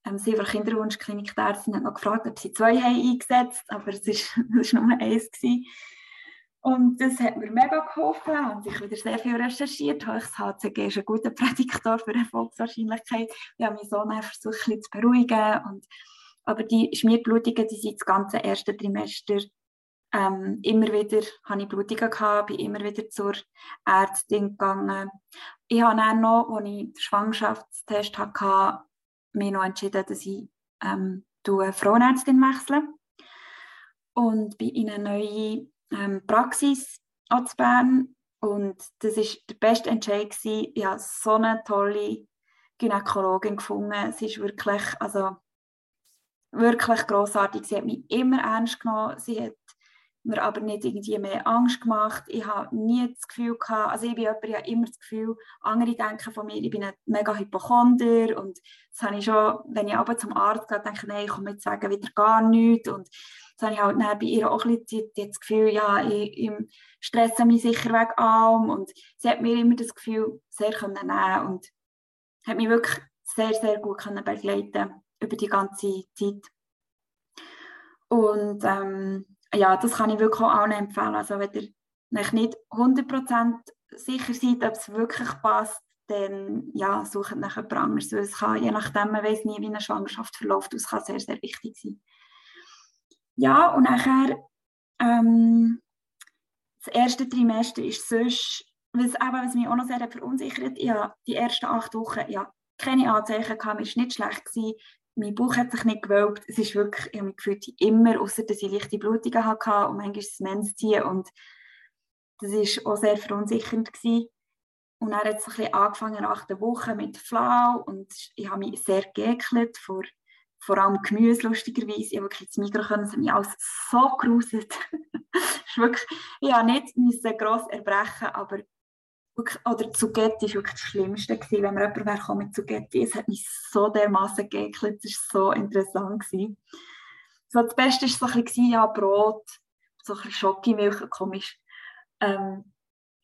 ähm, sie von Kinderwunschklinik der Ärztin hat noch gefragt, ob sie zwei haben eingesetzt aber es war nur eins. Gewesen. Und das hat mir mega geholfen und ich wieder sehr viel recherchiert. Das HCG ist ein guter Prädiktor für Erfolgswahrscheinlichkeit. Ich habe mich so versucht, zu beruhigen. Und, aber die Schmierblutungen, die sind das ganze erste Trimester ähm, immer wieder hatte ich Blutungen, gehabt, bin immer wieder zur Ärztin gegangen. Ich habe dann noch, als ich den Schwangerschaftstest hatte, mich noch entschieden, dass ich ähm, Frauenärztin wechsle und bin in eine neue ähm, Praxis in Bern und das war der beste Entscheid gewesen. Ich habe so eine tolle Gynäkologin gefunden. Sie ist wirklich, also wirklich grossartig. Sie hat mich immer ernst genommen. Sie hat mir aber nicht irgendwie mehr Angst gemacht. Ich habe nie das Gefühl gehabt, also ich bin jemand, ich habe immer das Gefühl, andere denken von mir, ich bin ein mega Hypochonder und das habe ich schon, wenn ich aber zum Arzt gehe, denke ich, nein, ich komme jetzt sagen wieder gar nichts und das habe ich halt bei ihr auch ein bisschen das Gefühl, ja, ich, ich stresse mich sicher weg an und sie hat mir immer das Gefühl sehr können nehmen und hat mich wirklich sehr, sehr gut können begleiten über die ganze Zeit. Und ähm, ja, das kann ich wirklich auch empfehlen. Also wenn ihr nicht 100% sicher seid, ob es wirklich passt, dann ja, sucht nach jemand anderes. es kann, je nachdem, man weiß nie, wie eine Schwangerschaft verläuft, das kann sehr, sehr wichtig sein. Ja, und nachher ähm, das erste Trimester ist sonst, was, eben, was mich auch noch sehr verunsichert, ja, die ersten acht Wochen, ja, keine Anzeichen gehabt, mir war nicht schlecht gewesen, mein Bauch hat sich nicht gewölbt, es ist wirklich, ich habe mich gefühlt immer, außer dass ich leichte Blutungen hatte und manchmal das Mens ziehen und das war auch sehr verunsichernd gewesen. Und dann hat es ein bisschen angefangen nach der Woche mit Flau und ich habe mich sehr geekelt vor, vor allem Gemüse, lustigerweise. Ich habe wirklich das Mikro können, es hat mich alles so wirklich, ich habe nicht gross erbrechen, aber wirklich, oder Zugetti war wirklich das Schlimmste, gewesen, wenn mir jemand wäre mit Zugetti. Es hat mich so dermaßen geekelt, es war so interessant. Gewesen. So, das Beste war so ein bisschen, ja, Brot, so ein bisschen Schokimilch, komisch. Ähm,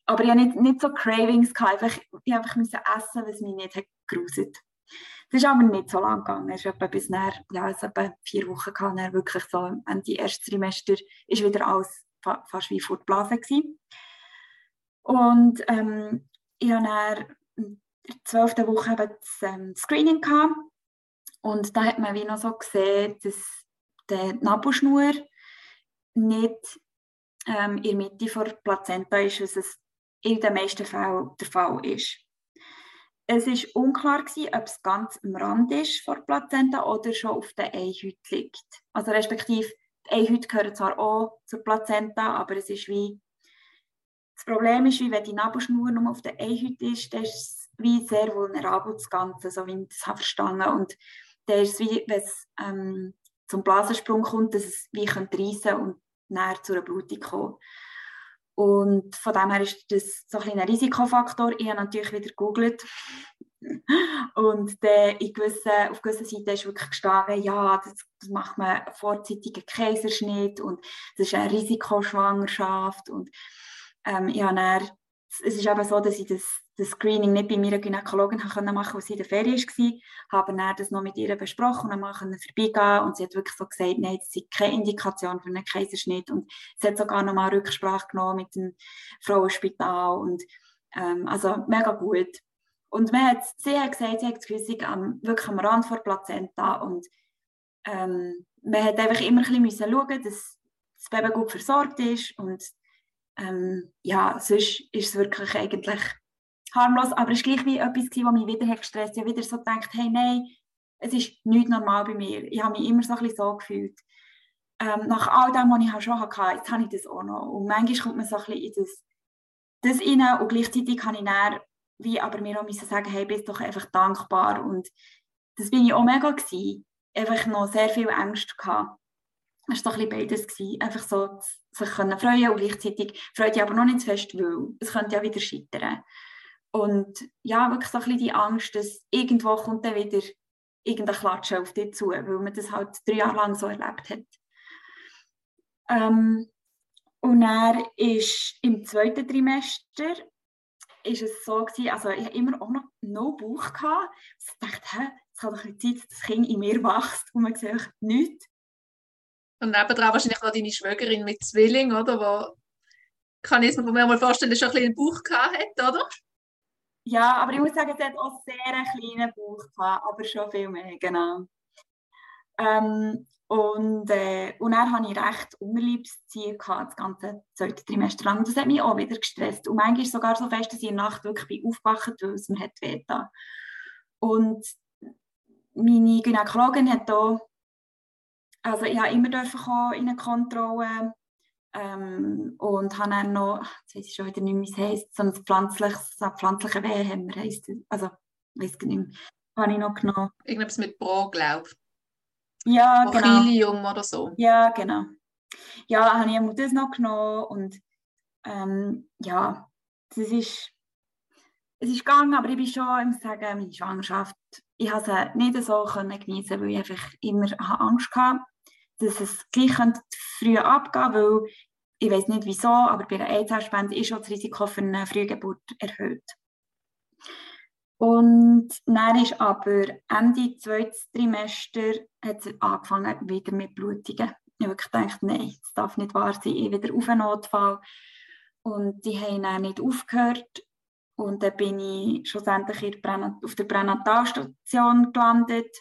aber ich hatte nicht, nicht so Cravings, gehabt. Einfach, ich einfach musste essen, was mich nicht gruselt Das ist aber nicht so lang gegangen. Es etwa bis nach, ja, es etwa vier Wochen gehabt, wirklich so Ende erstes Trimester ist wieder alles fast wie vor der Blase gewesen. Und ähm, ich hatte in der zwölften Woche eben das ähm, Screening gehabt. Und da hat man wie noch so gesehen, dass die Nabelschnur nicht ähm, in der Mitte der Plazenta ist, was es in den meisten Fällen der Fall ist. Es war unklar, gewesen, ob es ganz am Rand ist vor Plazenta oder schon auf der Einhüt liegt. Also respektive, die Einhüt gehört zwar auch zur Plazenta, aber es ist wie das Problem ist, wie wenn die Nabelschnur nur auf der Einhüt ist, dann ist es wie sehr vulnerabel das Ganze, so wie ich das habe verstanden Und dann ist es wie, wenn es ähm, zum Blasensprung kommt, dass es wie reissen und näher zu einer Blutung kommen. Und von dem her ist das so ein, ein Risikofaktor. Ich habe natürlich wieder gegoogelt. Und dann in gewissen, auf gewissen Seiten ist wirklich gestanden, ja, das, das macht man vorzeitigen Kaiserschnitt und das ist eine Risikoschwangerschaft. Und ähm, ich habe dann, es ist eben so, dass ich das das Screening nicht bei meiner Gynäkologin machen konnte, weil sie in der Ferien war. Habe dann das noch mit ihr besprochen und dann vorbeigehen. Und sie hat wirklich so gesagt, nein, das ist keine Indikation für einen Kaiserschnitt. Und sie hat sogar noch mal Rücksprache genommen mit dem Frauenspital. Und ähm, also mega gut. Und man hat, sie hat gesagt, sie hat das Gefühl, am, wirklich am Rand vor Plazenta. Und ähm, man hat einfach immer ein bisschen schauen, dass das Baby gut versorgt ist. Und ähm, ja, sonst ist es wirklich eigentlich harmlos, aber es war gleich wie etwas, was mich wieder gestresst hat. Ich habe wieder so gedacht, hey, nein, es ist nicht normal bei mir. Ich habe mich immer so ein bisschen so gefühlt. Ähm, nach all dem, was ich schon hatte, jetzt habe ich das auch noch. Und manchmal kommt man so ein bisschen in das, das rein und gleichzeitig kann ich dann, wie aber mir auch sagen, hey, bist doch einfach dankbar. Und das bin ich auch mega gewesen. Einfach noch sehr viel Angst gehabt. Es war so ein beides. Gewesen. Einfach so sich können freuen und gleichzeitig freut ich aber noch nicht zu fest, weil es könnte ja wieder scheitern. Und ja, wirklich so ein bisschen die Angst, dass irgendwo kommt dann wieder irgendein Klatsche auf dich zu, weil man das halt drei Jahre lang so erlebt hat. Ähm, und dann ist im zweiten Trimester ist es so gewesen, also ich immer auch noch no Bauch gehabt. Ich dachte, es kann doch sein, dass das Kind in mir wächst und man sieht nichts. Und nebenan wahrscheinlich noch deine Schwägerin mit Zwilling, oder? Wo, kann ich mir mal vorstellen, schon ein bisschen Bauch gehabt hat, oder? Ja, aber ich muss sagen, sie hat auch sehr einen kleinen Bauch gehabt, aber schon viel mehr, genau. Ähm, und, äh, und dann hatte ich recht Unterleibsziehen das ganze zweite Trimester lang. Und das hat mich auch wieder gestresst. Und manchmal sogar so fest, dass ich in der Nacht wirklich bin aufgewacht weil es mir hat wehgetan. Und meine Gynäkologin hat da, also ich habe immer dürfen in eine Kontrolle ähm, und habe dann noch, jetzt weiß ich schon wieder nicht wie es heisst, so ein pflanzliches, so pflanzliche Wehenhemmer heisst Also, ich weiß nicht mehr. Habe ich noch genommen. Irgendwas mit Pro, glaube ich. Ja, genau. oder so. Ja, genau. Ja, habe ich das noch genommen und ähm, ja, das ist, es ist gegangen, aber ich bin schon, ich muss sagen, meine Schwangerschaft, ich habe sie nicht so können genießen, weil ich einfach immer Angst hatte, dass es gleich früh abgehen weil ich weiß nicht wieso, aber bei einer Eizellspende ist auch das Risiko für eine Frühgeburt erhöht. Und dann ist aber Ende zweites Trimester hat es angefangen wieder mit Blutungen. Ich gedacht, nein, das darf nicht wahr sein, ich wieder auf einen Notfall. Und die haben dann nicht aufgehört. Und dann bin ich schlussendlich auf der Pränatalstation gelandet,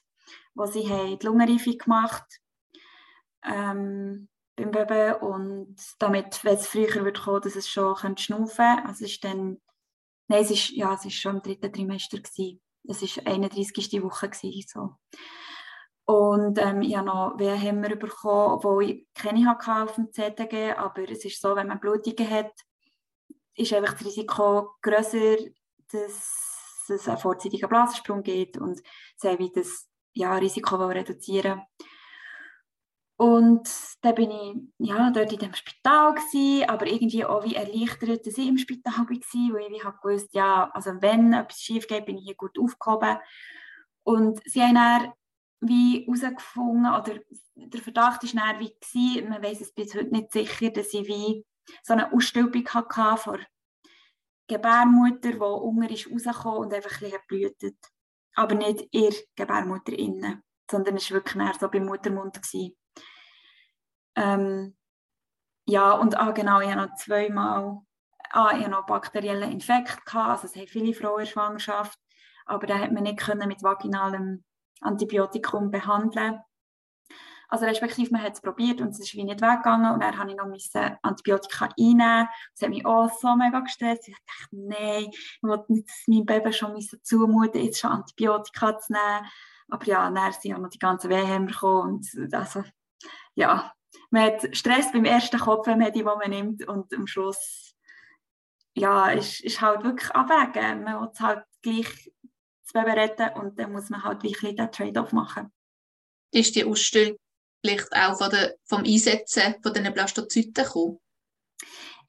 wo sie die Lungenreifung gemacht ähm, beim Baby und damit, wenn es früher wird kommen, dass es schon schnaufen könnte. Also es ist dann, nein, es ist, ja, es ist schon im dritten Trimester gewesen. Es war 31. Woche gewesen, so. Und ähm, ich habe noch Wehenhämmer bekommen, obwohl ich keine hatte auf dem CTG, aber es ist so, wenn man Blutungen hat, ist einfach das Risiko grösser, dass es einen vorzeitigen Blasensprung gibt und sie will das ja, Risiko reduzieren und dann bin ich ja, dort in dem Spital, gewesen, aber irgendwie auch wie erleichtert, dass ich im Spital war, weil ich habe gewusst, ja, also wenn etwas schief geht, bin ich hier gut aufgehoben. Und sie haben dann wie herausgefunden, oder der Verdacht war dann wie, gewesen, man weiß es bis heute nicht sicher, dass ich wie so eine Ausstülpung hatte von Gebärmutter, die unten ist rausgekommen und einfach ein bisschen Aber nicht ihr Gebärmutter innen, sondern es war wirklich so beim Muttermund. Ähm, ja, und ah, genau, ich habe noch zweimal ah, ich noch bakteriellen Infekt gehabt, also es haben viele Frauen in Schwangerschaft, aber da hat man nicht können mit vaginalem Antibiotikum behandeln. Also respektive, man hat es probiert und es ist wie nicht weggegangen und dann habe ich noch Antibiotika einnehmen. Das hat mich auch so mega gestresst. Ich dachte, nein, ich wollte nicht meinem Baby schon zumuten, jetzt schon Antibiotika zu nehmen. Aber ja, dann sind ja noch die ganzen Wehen gekommen und also, ja, man hat Stress beim ersten Kopf, wenn man nimmt und am Schluss ja, ist, ist halt wirklich abwägen. Man will halt gleich zu retten und dann muss man halt wirklich den Trade-off machen. Ist die Ausstellung vielleicht auch von der, vom Einsetzen von diesen Blastozyten gekommen?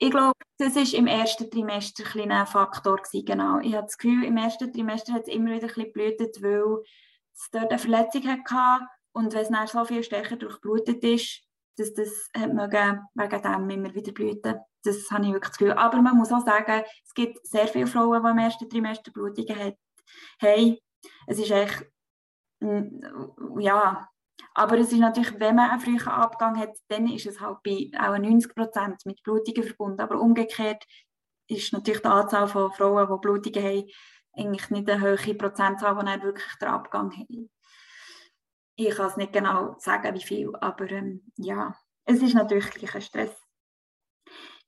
Ich glaube, das war im ersten Trimester ein, ein Faktor gewesen, genau. Ich habe das Gefühl, im ersten Trimester hat es immer wieder ein bisschen weil es dort eine Verletzung hatte und wenn es dann so viel stärker durchblutet ist, dass das mögen, wegen dem immer wieder blüten. Das habe ich wirklich das Gefühl. Aber man muss auch sagen, es gibt sehr viele Frauen, die im ersten Trimester Blutungen haben. Hey, es ist echt, ja, aber es ist natürlich, wenn man einen frühen Abgang hat, dann ist es halt bei auch 90 Prozent mit Blutungen verbunden. Aber umgekehrt ist natürlich die Anzahl von Frauen, die Blutungen haben, eigentlich nicht eine hohe Prozentzahl, die dann wirklich den Abgang haben ich kann es nicht genau sagen, wie viel, aber ähm, ja, es ist natürlich ein Stress.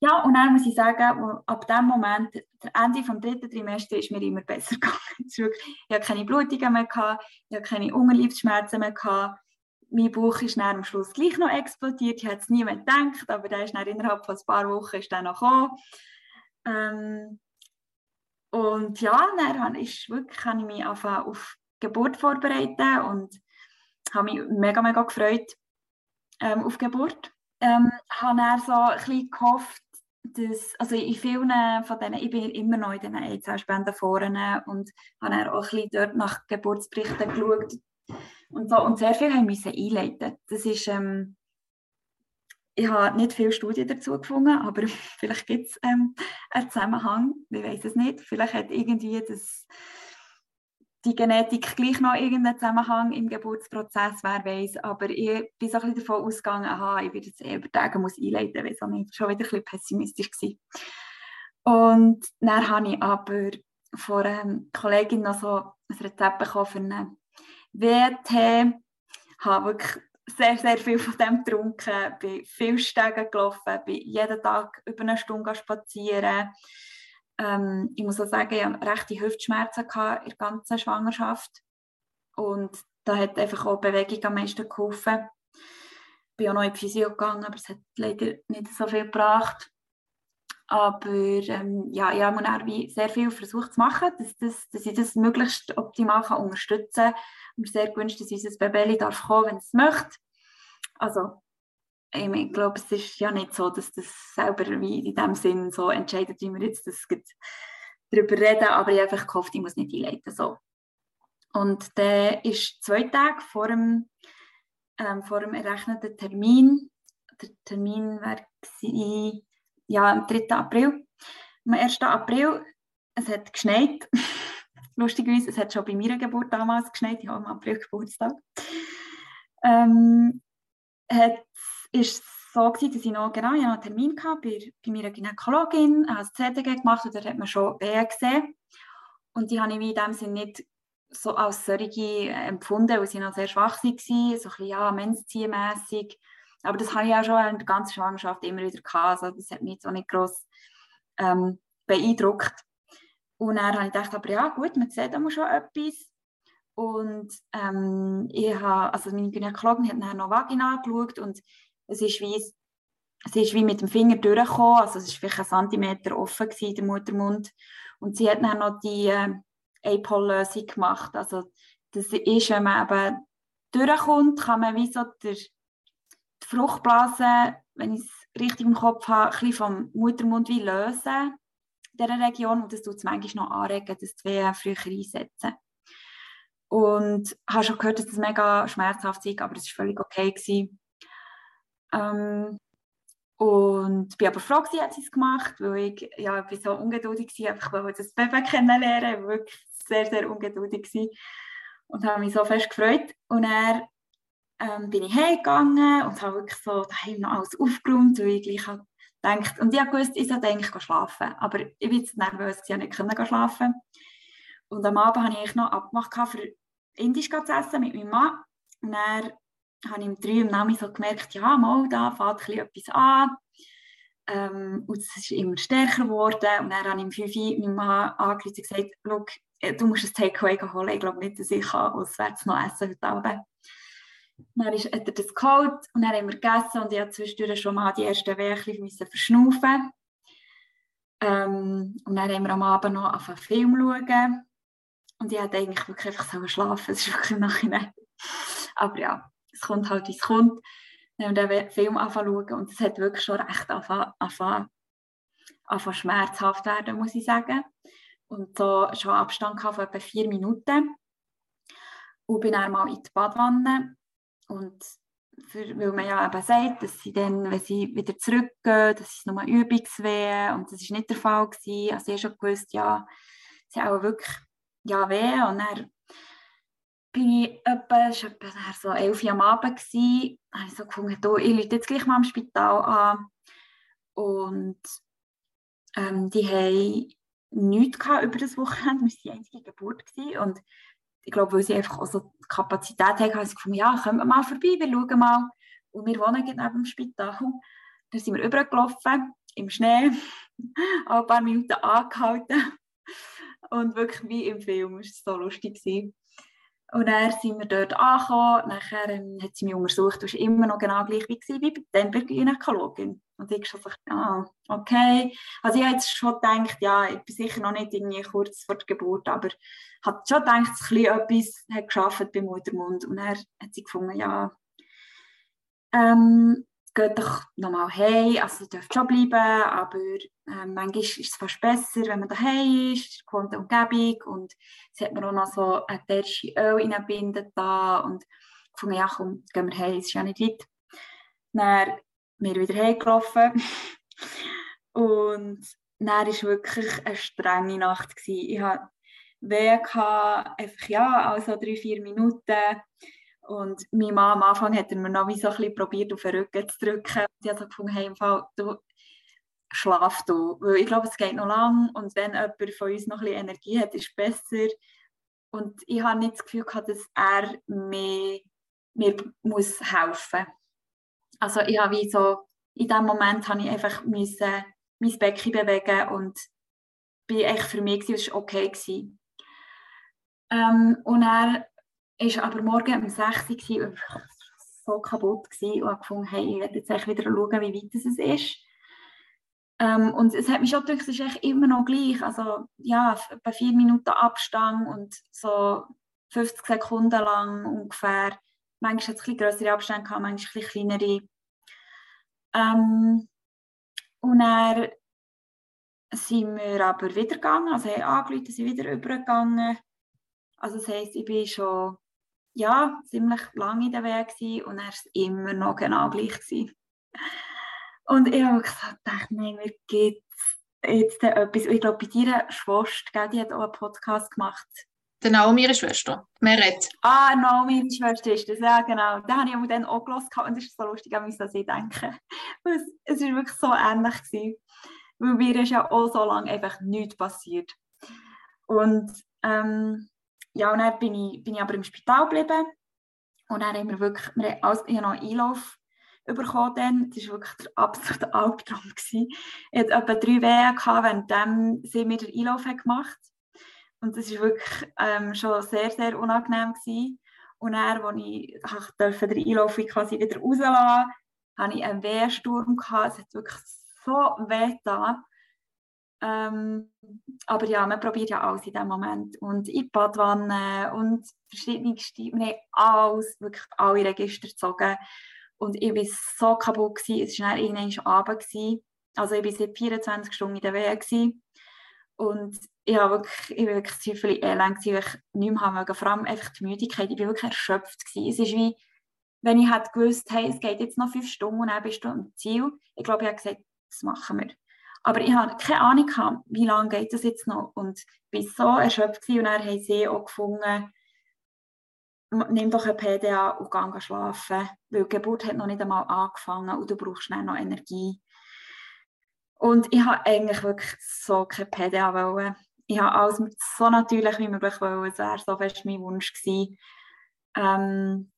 Ja, und dann muss ich sagen, ab dem Moment, der Ende des dritten Trimester, ist mir immer besser gegangen. ich hatte keine Blutungen mehr, ich hatte keine Unterleibsschmerzen mehr. Mein Bauch ist dann am Schluss gleich noch explodiert. Ich hätte es nie mehr gedacht, aber der ist dann innerhalb von ein paar Wochen ist dann noch. Ähm, und ja, dann ist wirklich, kann ich mich auf die Geburt vorbereiten und habe mich mega, mega gefreut ähm, auf die Geburt. Ähm, habe dann so ein bisschen gehofft, dass, also in vielen von denen, ich bin immer noch in den Eizellspenden vorne und habe dann auch ein bisschen dort nach Geburtsberichten geschaut und so und sehr viel haben müssen einleiten. Das ist, ähm, ich habe nicht viele Studien dazu gefunden, aber vielleicht gibt es ähm, einen Zusammenhang, ich weiß es nicht. Vielleicht hat irgendwie das die Genetik gleich noch irgendeinen Zusammenhang im Geburtsprozess, wer weiß. Aber ich bin so ein davon ausgegangen, aha, ich werde jetzt über Tage muss einleiten, weil ich schon wieder ein bisschen pessimistisch war. Und dann habe ich aber von einer Kollegin noch so ein Rezept bekommen für einen WT. Ich habe wirklich sehr, sehr viel von dem getrunken, bin viel Stege gelaufen, bin jeden Tag über eine Stunde spazieren ähm, ich muss auch sagen, ich hatte rechte Hüftschmerzen in der ganzen Schwangerschaft. Und da hat einfach auch Bewegung am meisten geholfen. Ich bin auch noch in die Physio gegangen, aber es hat leider nicht so viel gebracht. Aber ähm, ja, ich habe dann sehr viel versucht zu machen, dass, dass, dass ich das möglichst optimal kann unterstützen kann. Mir sehr gewünscht, dass unser Baby darf kommen, wenn es möchte. Also ich glaube, es ist ja nicht so, dass das selber wie in dem Sinn so entscheidet, wie wir jetzt das darüber reden, aber ich habe einfach gehofft, ich muss nicht einleiten. So. Und der ist zwei Tage vor dem, ähm, vor dem errechneten Termin. Der Termin war ja, am 3. April. Am 1. April, es hat geschneit. Lustigerweise, es hat schon bei meiner Geburt damals geschneit. Ich habe im April Geburtstag. Ähm, hat ist so gewesen, dass ich noch, genau, ich einen Termin hatte bei, bei meiner Gynäkologin, habe das CTG gemacht und dort hat man schon Wehen gesehen. Und die habe ich in dem Sinne nicht so als solche empfunden, weil sie noch sehr schwach waren, so ein bisschen, ja. Aber das habe ich auch schon in der ganzen Schwangerschaft immer wieder gehabt. Also das hat mich so nicht groß ähm, beeindruckt. Und dann habe ich gedacht, aber ja gut, man sieht immer schon etwas. Und ähm, ich habe, also meine Gynäkologin hat dann noch Vagina geschaut und es ist wie, es ist wie mit dem Finger durchgekommen, also es war vielleicht ein Zentimeter offen gewesen, der Muttermund. Und sie hat dann noch die äh, APOL-Lösung gemacht. Also das ist, wenn man eben durchkommt, kann man wie so der, Fruchtblase, wenn ich es richtig im Kopf habe, ein bisschen vom Muttermund wie lösen in dieser Region und das tut es manchmal noch anregen, dass die Wehen früher einsetzen. Und ich habe schon gehört, dass das mega schmerzhaft ist, aber es war völlig okay. Gewesen. Ähm, und bin aber froh, dass sie es gemacht weil ich, ja, ich so ungeduldig war, einfach weil das Baby kennenlernen, ich war wirklich sehr, sehr ungeduldig und habe mich so fest gefreut. Und dann ähm, bin ich heimgegangen und habe wirklich so daheim noch alles aufgeräumt, weil ich gleich gedacht, und ich wusste, ich sollte eigentlich schlafen, aber ich bin jetzt nervös, ich nicht können schlafen. Und am Abend habe ich noch abgemacht für Indisch zu essen mit meinem Mann. Und dann habe ich um drei am so gemerkt, ja, mal, da fängt etwas an. Ähm, und es ist immer stärker geworden. Und dann habe ich um fünf Uhr meinem Mann angerufen und gesagt, du musst ein Takeaway holen. Ich glaube nicht, dass ich auswärts noch essen heute Abend. Dann ist, hat er das geholt und dann haben wir gegessen und ich habe zwischendurch schon mal die ersten Wehen verschnaufen. Ähm, und dann haben wir am Abend noch auf einen Film schauen. Und ich hätte eigentlich wirklich einfach so schlafen Es ist wirklich im Nachhinein. Aber ja, es kommt halt, wie es kommt. Wir haben den Film anfangen und es hat wirklich schon recht anfangen schmerzhaft werden, muss ich sagen. Und so schon Abstand von etwa vier Minuten. Und bin dann mal in die Badwanne. Und für, weil man ja eben sagt, dass sie dann, wenn sie wieder zurückgehen, dass es nur Übungswehen und das war nicht der Fall. Gewesen. Also ich habe schon gewusst, ja, sie auch wirklich ja, weh. Und dann bin ich etwa, es war so 11 Uhr am Abend, gewesen, habe ich so gefunden, ich rufe jetzt gleich mal am Spital an. Und ähm, die haben nichts über das Wochenende, wir waren die einzige Geburt. Gewesen. Und ich glaube, weil sie einfach auch so die Kapazität haben, haben sie gefunden, ja, kommen wir mal vorbei, wir schauen mal. Und wir wohnen neben dem Spital. Dann sind wir übergelaufen, im Schnee, ein paar Minuten angehalten und wirklich wie im Film, es war so lustig. Und dann sind wir dort angekommen, nachher ähm, hat sie mich untersucht, du war immer noch genau gleich wie, gewesen, wie bei der Gynäkologin. Und ich habe gesagt, ah, okay. Also ich habe jetzt schon gedacht, ja, ich bin sicher noch nicht irgendwie kurz vor der Geburt, aber ich habe schon gedacht, dass etwas hat geschafft beim Muttermund. Und dann hat sie gefunden, ja, ähm, geht doch nochmal heim, also ihr dürft schon bleiben, aber äh, manchmal ist es fast besser, wenn man daheim ist, gewohnte Umgebung und jetzt hat man auch noch so ein ätherische Öl reinbinden da und gefunden, ja komm, gehen wir heim, es ist ja nicht weit. Dann wir wieder heimgelaufen und dann war wirklich eine strenge Nacht. Gewesen. Ich hatte Weh, einfach ja, also drei, vier Minuten und meine Mama am Anfang hat mir noch wie so ein bisschen probiert, auf den Rücken zu drücken. Und ich habe so gefunden, hey, im Fall, du schlaf du. Weil ich glaube, es geht noch lang und wenn jemand von uns noch ein bisschen Energie hat, ist es besser. Und ich habe nicht das Gefühl dass er mir, mir muss helfen Also ich habe wie so, in dem Moment habe ich einfach müssen, mein Becken bewegen und bin echt für mich, es war okay. Gewesen. Ähm, und er war aber morgen um 6 Uhr und so kaputt gewesen und habe gefunden, hey, ich werde jetzt wieder schauen, wie weit es ist. Ähm, und es hat mich schon gedacht, es ist echt immer noch gleich. Also ja, bei vier Minuten Abstand und so 50 Sekunden lang ungefähr. Manchmal hat es ein größere Abstände gehabt, manchmal ein kleinere. Ähm, und dann sind wir aber wieder gegangen, also haben angerufen, sind wieder übergegangen. Also das heisst, ich bin schon ja, ziemlich lange in der Weg gewesen, und er war immer noch genau gleich. Gewesen. Und ich habe gesagt, nein, mir gibt jetzt etwas. Ich glaube, bei deiner Schwester, die hat auch einen Podcast gemacht. Der Naomi, ihre Schwester, Meret. Ah, Naomi, meine Schwester ist das, ja genau. Den habe ich dann auch gelesen und es ist so lustig, an mich das ich denke. Es war wirklich so ähnlich. Gewesen. Weil mir ist ja auch so lange einfach nichts passiert. Und ähm, ja, und dann bin ich, bin ich aber im Spital geblieben. Und dann haben wir wirklich, wir haben alles, ich noch Einlauf bekommen dann. Das war wirklich der absolute Albtraum. Ich hatte etwa drei Wehen, während sie mir den Einlauf gemacht Und das war wirklich ähm, schon sehr, sehr unangenehm. Gewesen. Und dann, als ich, ich den Einlauf quasi wieder rauslassen hatte ich einen Wehrsturm. Gehabt. Es hat wirklich so weh getan. Ähm, aber ja, man probiert ja alles in dem Moment. Und in die Badwanne und verschiedene Stimme, wir haben alles, wirklich alle Register gezogen. Und ich war so kaputt, gewesen. es war dann irgendwann Abend. Gewesen. Also ich war seit 24 Stunden in der Wehe. Und ich, war wirklich, ich war wirklich elend, weil ich nicht mehr haben Vor allem einfach die Müdigkeit, ich war wirklich erschöpft. Gewesen. Es ist wie, wenn ich hätte gewusst, hey, es geht jetzt noch fünf Stunden und dann bist du am Ziel. Ich glaube, ich habe gesagt, das machen wir. Aber ich hatte keine Ahnung, gehabt, wie lange geht das jetzt noch. Und ich war so erschöpft und dann haben sie auch gefunden, nimm doch ein PDA und geh schlafen, weil die Geburt hat noch nicht einmal angefangen und du brauchst schnell noch Energie. Und ich habe eigentlich wirklich so kein PDA wollen. Ich habe alles so natürlich wie möglich wollen. Es wäre so fest mein Wunsch gewesen. Ähm,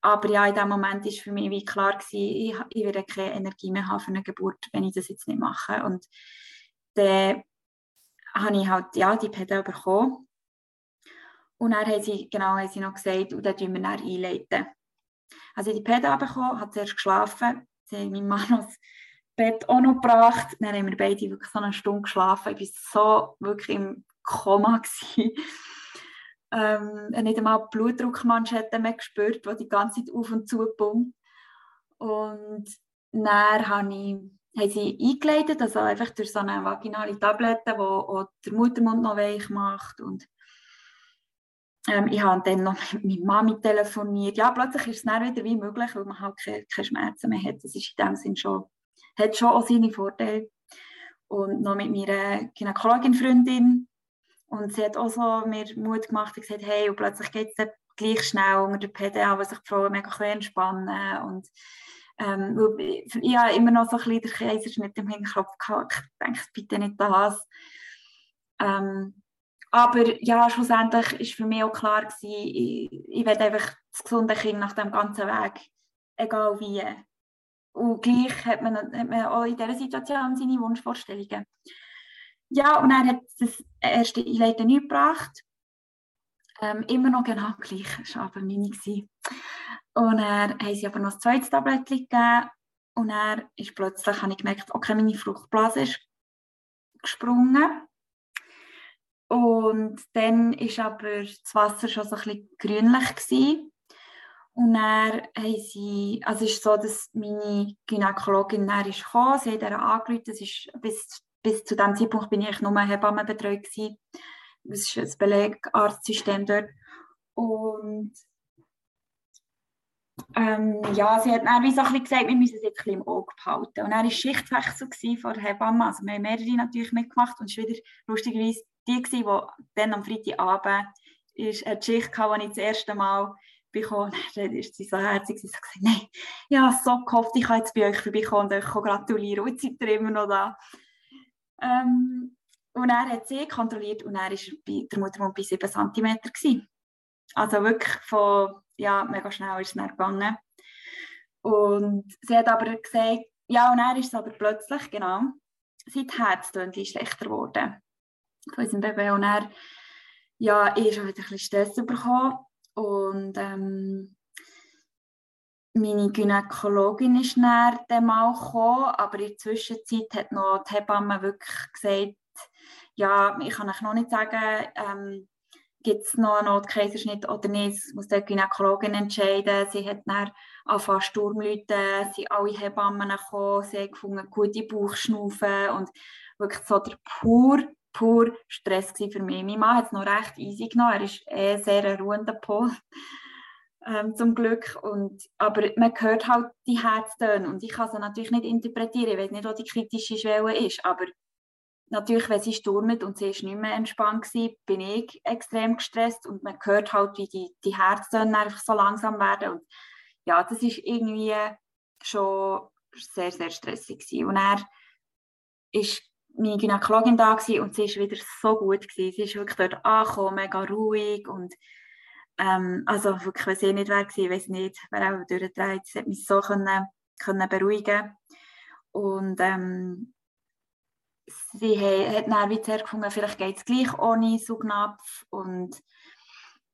aber ja, in dem Moment war für mich wie klar, gewesen, ich, ich werde keine Energie mehr haben für eine Geburt, wenn ich das jetzt nicht mache. Und dann habe ich halt ja, die Pedal bekommen. Und dann haben sie, genau, haben sie noch gesagt, und dann tun wir dann einleiten. Also die Pedal bekommen, hat zuerst geschlafen, sie haben meinen Mann Bett auch noch gebracht. Dann haben wir beide wirklich so eine Stunde geschlafen. Ich war so wirklich im Koma. Ähm, nicht einmal Blutdruckmanschetten mehr gespürt, die die ganze Zeit auf und zu pumpt. Und dann habe ich, haben sie eingeleitet, also einfach durch so eine vaginale Tablette, die auch der Muttermund noch weich macht. Und ähm, ich habe dann noch mit meiner Mami telefoniert. Ja, plötzlich ist es dann wieder wie möglich, weil man halt keine, keine Schmerzen mehr hat. Das ist in dem Sinn schon, hat schon auch seine Vorteile. Und noch mit meiner Gynäkologin-Freundin und sie hat auch so mir Mut gemacht und gesagt, hey, und plötzlich geht es gleich schnell unter der PDA, wo sich die Frauen mega entspannen und ähm, ich, habe immer noch so ein bisschen den Kaiserschnitt im Hinterkopf gehabt, ich denke, bitte nicht das. Ähm, aber ja, schlussendlich war für mich auch klar gewesen, ich, ich will einfach das gesunde Kind nach dem ganzen Weg, egal wie. Und gleich hat man, hat man auch in dieser Situation seine Wunschvorstellungen. Ja, und er hat das erste Einleiten nicht gebracht. Ähm, immer noch genau gleich, das war aber meine. Und er haben sie aber noch ein zweites Tablettchen gegeben. Und er ist plötzlich, habe ich gemerkt, okay, meine Fruchtblase ist gesprungen. Und dann war aber das Wasser schon so ein bisschen grünlich. Gewesen. Und dann haben sie, also ist so, dass meine Gynäkologin dann ist gekommen, sie hat ihr angerufen, das ist bis bis zu diesem Zeitpunkt bin ich nur Hebamme betreut gewesen. Das ist das Belegarztsystem dort. Und ähm, ja, sie hat dann wie so ein gesagt, wir müssen es jetzt ein im Auge behalten. Und dann war Schichtwechsel von der Hebamme. Also wir haben mehrere natürlich mitgemacht und es war wieder lustigerweise die, die dann am Freitagabend ist eine Schicht hatte, die ich das erste Mal bekommen Dann ist sie so herzig, sie hat nein, ja, so gehofft, ich kann jetzt bei euch vorbeikommen und euch gratulieren. Und seid ihr immer noch da. Ähm, und er hat sie kontrolliert und er war bei der Muttermund bei 7 cm. Gewesen. Also wirklich von, ja, mega schnell ist es dann gegangen. Und sie hat aber gesagt, ja, und er ist es aber plötzlich, genau, sein Herztöne schlechter geworden von unserem Baby. Und er, ja, ich habe wieder ein bisschen Stress bekommen. Und ähm, meine Gynäkologin ist dann mal gekommen, aber in der Zwischenzeit hat noch die Hebamme wirklich gesagt, ja, ich kann euch noch nicht sagen, ähm, gibt es noch einen Notkaiserschnitt oder nicht, das muss die Gynäkologin entscheiden. Sie hat dann angefangen Sturmleute, sind alle Hebammen gekommen, sie haben gefunden, gute Bauchschnaufen und wirklich so der pur, pur Stress für mich. Mein Mann hat es noch recht easy genommen, er ist eh sehr ein ruhender Pol ähm, zum Glück. Und, aber man hört halt die Herztöne. Und ich kann sie natürlich nicht interpretieren, ich weiß nicht, wo die kritische Schwelle ist, aber natürlich, wenn sie stürmt und sie ist nicht mehr entspannt war, bin ich extrem gestresst. Und man hört halt, wie die, die Herztöne einfach so langsam werden. Und ja, das ist irgendwie schon sehr, sehr stressig und er ist meine Gynäkologin da gewesen und sie ist wieder so gut gewesen. Sie ist wirklich dort angekommen, mega ruhig und ähm, also wirklich, wenn sie nicht wäre, ich weiß nicht, wäre auch durchgedreht. Sie hat mich so können können beruhigen Und ähm, sie hat dann wie zuerst gefunden, vielleicht geht es gleich ohne Saugnapf und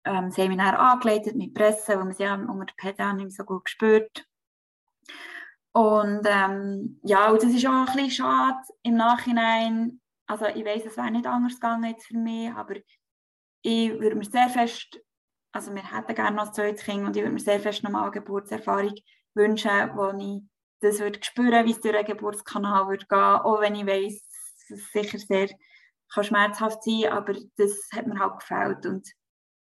ähm, sie haben mich dann angeleitet mit Presse, weil man sie unter der PDA nicht so gut gespürt. Und ähm, ja, und das ist auch ein bisschen schade im Nachhinein. Also ich weiß, es wäre nicht anders gegangen jetzt für mich, aber ich würde mir sehr fest, also wir hätten gerne noch ein zweites Kind und ich würde mir sehr fest nochmal eine Geburtserfahrung wünschen, wo ich das würde spüren, wie es durch den Geburtskanal würde gehen, auch wenn ich weiß, es sicher sehr kann schmerzhaft sein aber das hat mir halt gefällt und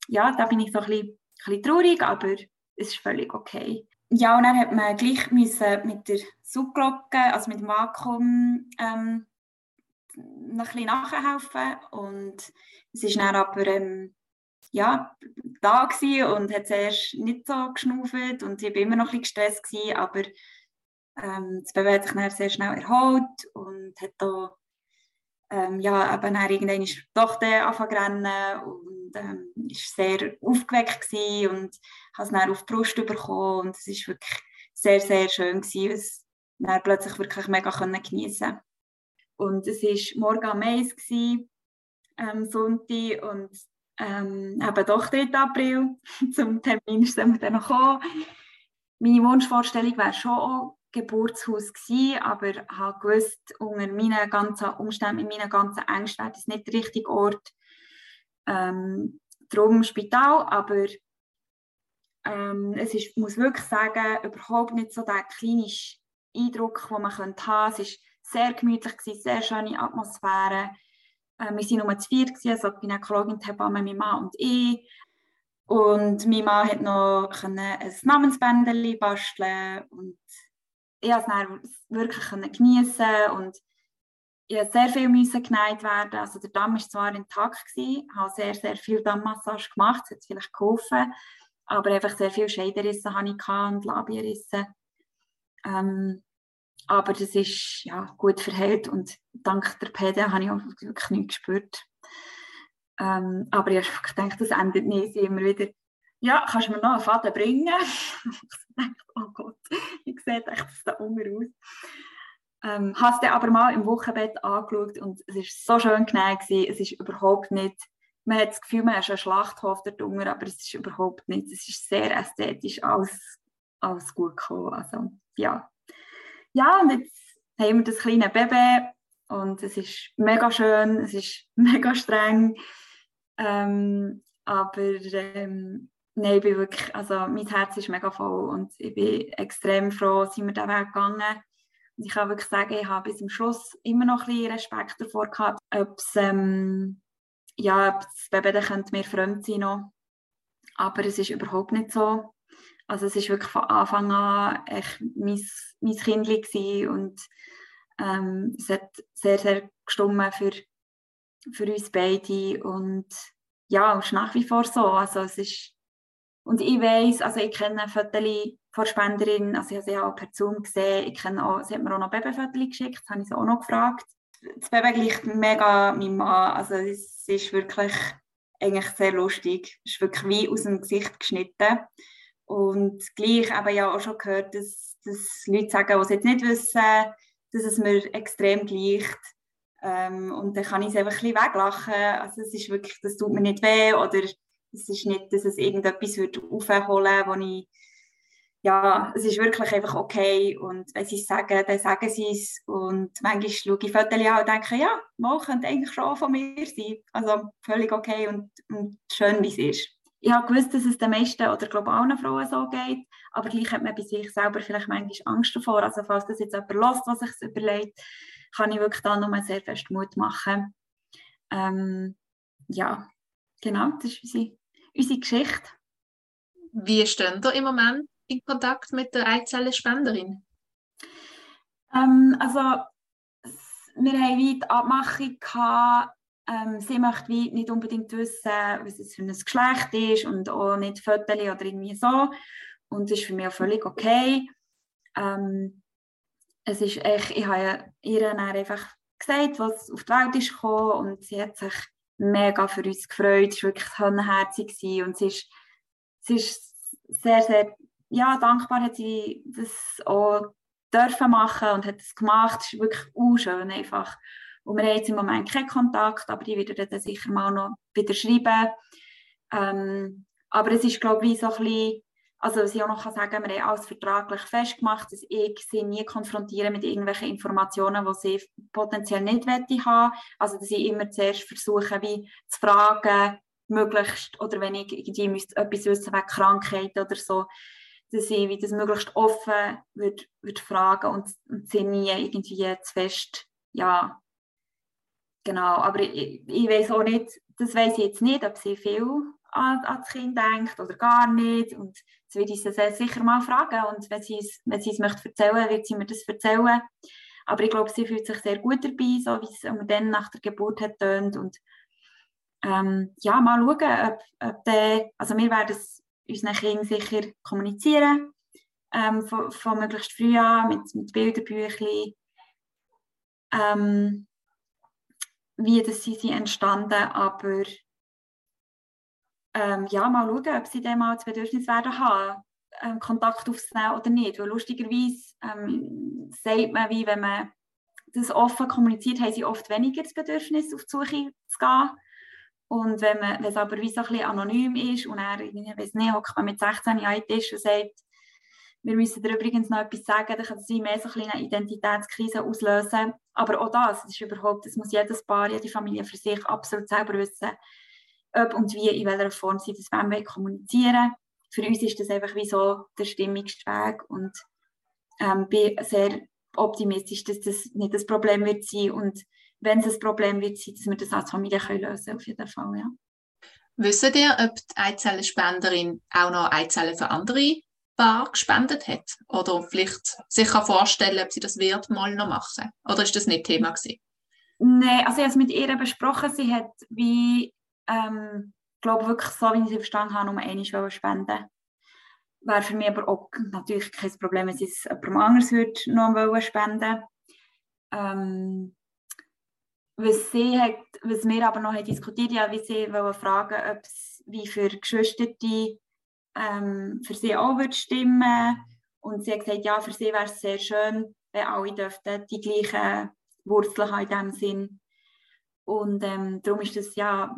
ja, da bin ich so ein bisschen, ein bisschen traurig, aber es ist völlig okay. Ja, und dann hat man gleich mit der Subglocke, also mit dem Vakuum, ähm, noch ein bisschen nachhelfen. Und es ist dann aber ähm, ja, da und hat zuerst nicht so geschnauft und ich war immer noch ein bisschen gestresst, gewesen, aber ähm, das Baby hat sich dann sehr schnell erholt und hat da ähm, ja, eben dann irgendwann doch angefangen rennen und ähm, ist sehr aufgeweckt gewesen und hat es dann auf die Brust bekommen und es ist wirklich sehr, sehr schön gewesen, es dann plötzlich wirklich mega geniessen und es war morgen am Mais, ähm, Sonntag, und ähm, eben doch 3. April, zum Termin ist wir dann gekommen. Meine Wunschvorstellung wäre schon auch Geburtshaus gewesen, aber ich habe gewusst, unter meinen ganzen Umständen, mit meinen ganzen Ängsten wäre das nicht der richtige Ort. Ähm, darum Spital, aber ähm, es ist, muss wirklich sagen, überhaupt nicht so der klinische Eindruck, den man haben könnte. Es ist sehr gemütlich, gewesen, sehr schöne Atmosphäre. Äh, wir waren nur zu viert, also die Gynäkologin, die Hebamme, mein Mann und ich. Und mein Mann konnte noch ein Namensbändchen basteln und ich konnte es wirklich geniessen und ich musste sehr viel müssen geneigt werden. Also der Damm war zwar intakt, ich habe sehr, sehr viel Dammmassage gemacht, das hat vielleicht geholfen, aber einfach sehr viele Scheidenrisse hatte ich und Labienrisse. Ähm, aber das ist ja, gut verhält und dank der PD habe ich auch wirklich nichts gespürt. Ähm, aber ich gedacht, das endet nicht. Sie immer wieder, ja, kannst du mir noch einen Faden bringen? ich dachte, oh Gott, wie sieht das da unten aus? Ähm, hast du aber mal im Wochenbett angeschaut und es war so schön gewesen. Es ist überhaupt nicht, man hat das Gefühl, man ist ein Schlachthof dort unten, aber es ist überhaupt nicht. Es ist sehr ästhetisch, alles, alles gut gekommen. Also, ja, ja, und jetzt haben wir das kleine Baby und es ist mega schön, es ist mega streng. Ähm, aber ähm, nein, ich bin wirklich, also mein Herz ist mega voll und ich bin extrem froh, dass wir diesen Weg gegangen. Und ich kann wirklich sagen, ich habe bis zum Schluss immer noch ein bisschen Respekt davor gehabt, ob es, ähm, ja, ob das Baby dann könnte mir fremd sein noch. Aber es ist überhaupt nicht so. Also es ist wirklich von Anfang an echt mein, mein Kind und ähm, es hat sehr, sehr gestummen für, für uns beide und ja, es ist nach wie vor so. Also es ist, und ich weiß, also ich kenne Fotos von also ich habe sie auch per Zoom gesehen, ich kenne auch, sie hat mir auch noch Babyfotos geschickt, das habe ich sie auch noch gefragt. Das Baby gleicht mega meinem Mann, also es ist wirklich eigentlich sehr lustig, es ist wirklich wie aus dem Gesicht geschnitten. Und gleich habe ja auch schon gehört, dass, dass Leute sagen, die es jetzt nicht wissen, dass es mir extrem gleicht. Ähm, und dann kann ich es einfach ein bisschen weglachen. Also es ist wirklich, das tut mir nicht weh oder es ist nicht, dass es irgendetwas wird aufholen wo ich ja, es ist wirklich einfach okay und wenn sie es sagen, dann sagen sie es und manchmal schaue ich Fotos an und denke, ja, mal könnte eigentlich schon von mir sein. Also völlig okay und, und schön, wie es ist ich habe gewusst, dass es den meisten oder globalen Frauen so geht, aber gleich hat man bei sich selber vielleicht manchmal Angst davor. Also falls das jetzt jemand lässt, was sich überlegt, kann ich wirklich da nochmal sehr fest Mut machen. Ähm, ja, genau, das ist unsere, unsere Geschichte. Wie stehen ihr im Moment in Kontakt mit der Eizellenspenderin? Ähm, also wir haben wie die Abmachung gehabt, ähm, sie möchte wie nicht unbedingt wissen, was es für ein Geschlecht ist und auch nicht Fotos oder irgendwie so. Und das ist für mich auch völlig okay. Ähm, es ist echt, ich habe ihr dann einfach gesagt, was auf die Welt ist gekommen und sie hat sich mega für uns gefreut, es war wirklich herzig und sie ist, sie ist sehr, sehr ja, dankbar hat sie das auch dürfen machen und hat es gemacht. Das ist wirklich unschön einfach. Und wir haben jetzt im Moment keinen Kontakt, aber ich werde dann sicher mal noch wieder schreiben. Ähm, aber es ist, glaube ich, so ein bisschen, also was ich auch noch sagen kann, wir haben alles vertraglich festgemacht, dass ich sie nie konfrontiere mit irgendwelchen Informationen, die sie potenziell nicht haben Also dass ich immer zuerst versuche, wie zu fragen, möglichst, oder wenn ich irgendwie müsste etwas wissen wegen Krankheit oder so, dass ich wie das möglichst offen würde, würde fragen und, und sie nie irgendwie zu fest, ja, genau, aber ich, ich weiß auch nicht, das weiß ich jetzt nicht, ob sie viel an, an das Kind denkt oder gar nicht. Und das würde ich sie sicher mal fragen. Und wenn sie es, wenn es möchte erzählen, wird sie mir das erzählen, aber ich glaube, sie fühlt sich sehr gut dabei, so wie es dann nach der Geburt hat und ähm, ja, mal schauen, ob, ob der, also wir werden es unseren Kindern sicher kommunizieren, ähm, von, von, möglichst früh an, mit, mit Bilderbüchern, ähm, wie das sie sind entstanden, aber ähm, ja, mal schauen, ob sie dann mal das Bedürfnis werden haben, ähm, Kontakt aufzunehmen oder nicht, weil lustigerweise ähm, sagt man, wie wenn man das offen kommuniziert, haben sie oft weniger das Bedürfnis, auf die Suche zu gehen und wenn, es aber wie so ein anonym ist und er, ich weiß nicht, hockt man mit 16 Jahren ist und sagt, wir müssen dir übrigens noch etwas sagen, dann kann es mehr so ein eine Identitätskrise auslösen. Aber auch das, das ist überhaupt, das muss jedes Paar, jede Familie für sich absolut selber wissen, ob und wie, in welcher Form sie das wollen kommunizieren. Für uns ist das einfach wie so der stimmigste Weg und ähm, bin sehr optimistisch, dass das nicht das Problem wird sein und wenn es ein Problem wird dass wir das als Familie können lösen können, auf jeden Fall, ja. Wissen ihr, ob die Eizellenspenderin auch noch Eizellen für andere Paar gespendet hat? Oder vielleicht sich kann vorstellen, ob sie das wird mal noch machen? Oder ist das nicht Thema gewesen? Nein, also ich habe es mit ihr besprochen. Sie hat wie, ähm, glaube wirklich so, wie ich sie verstanden habe, nur einmal spenden Wäre für mich aber auch natürlich kein Problem, wenn sie es jemandem anders würde noch spenden ähm, was, sie hat, was wir aber noch diskutiert haben, wie sie fragen, ob es wie für Geschwister ähm, für sie auch wird stimmen. Und sie hat gesagt, ja, für sie wäre es sehr schön, wenn alle dürften die gleichen Wurzeln haben in diesem Sinn. Und ähm, darum ist das ja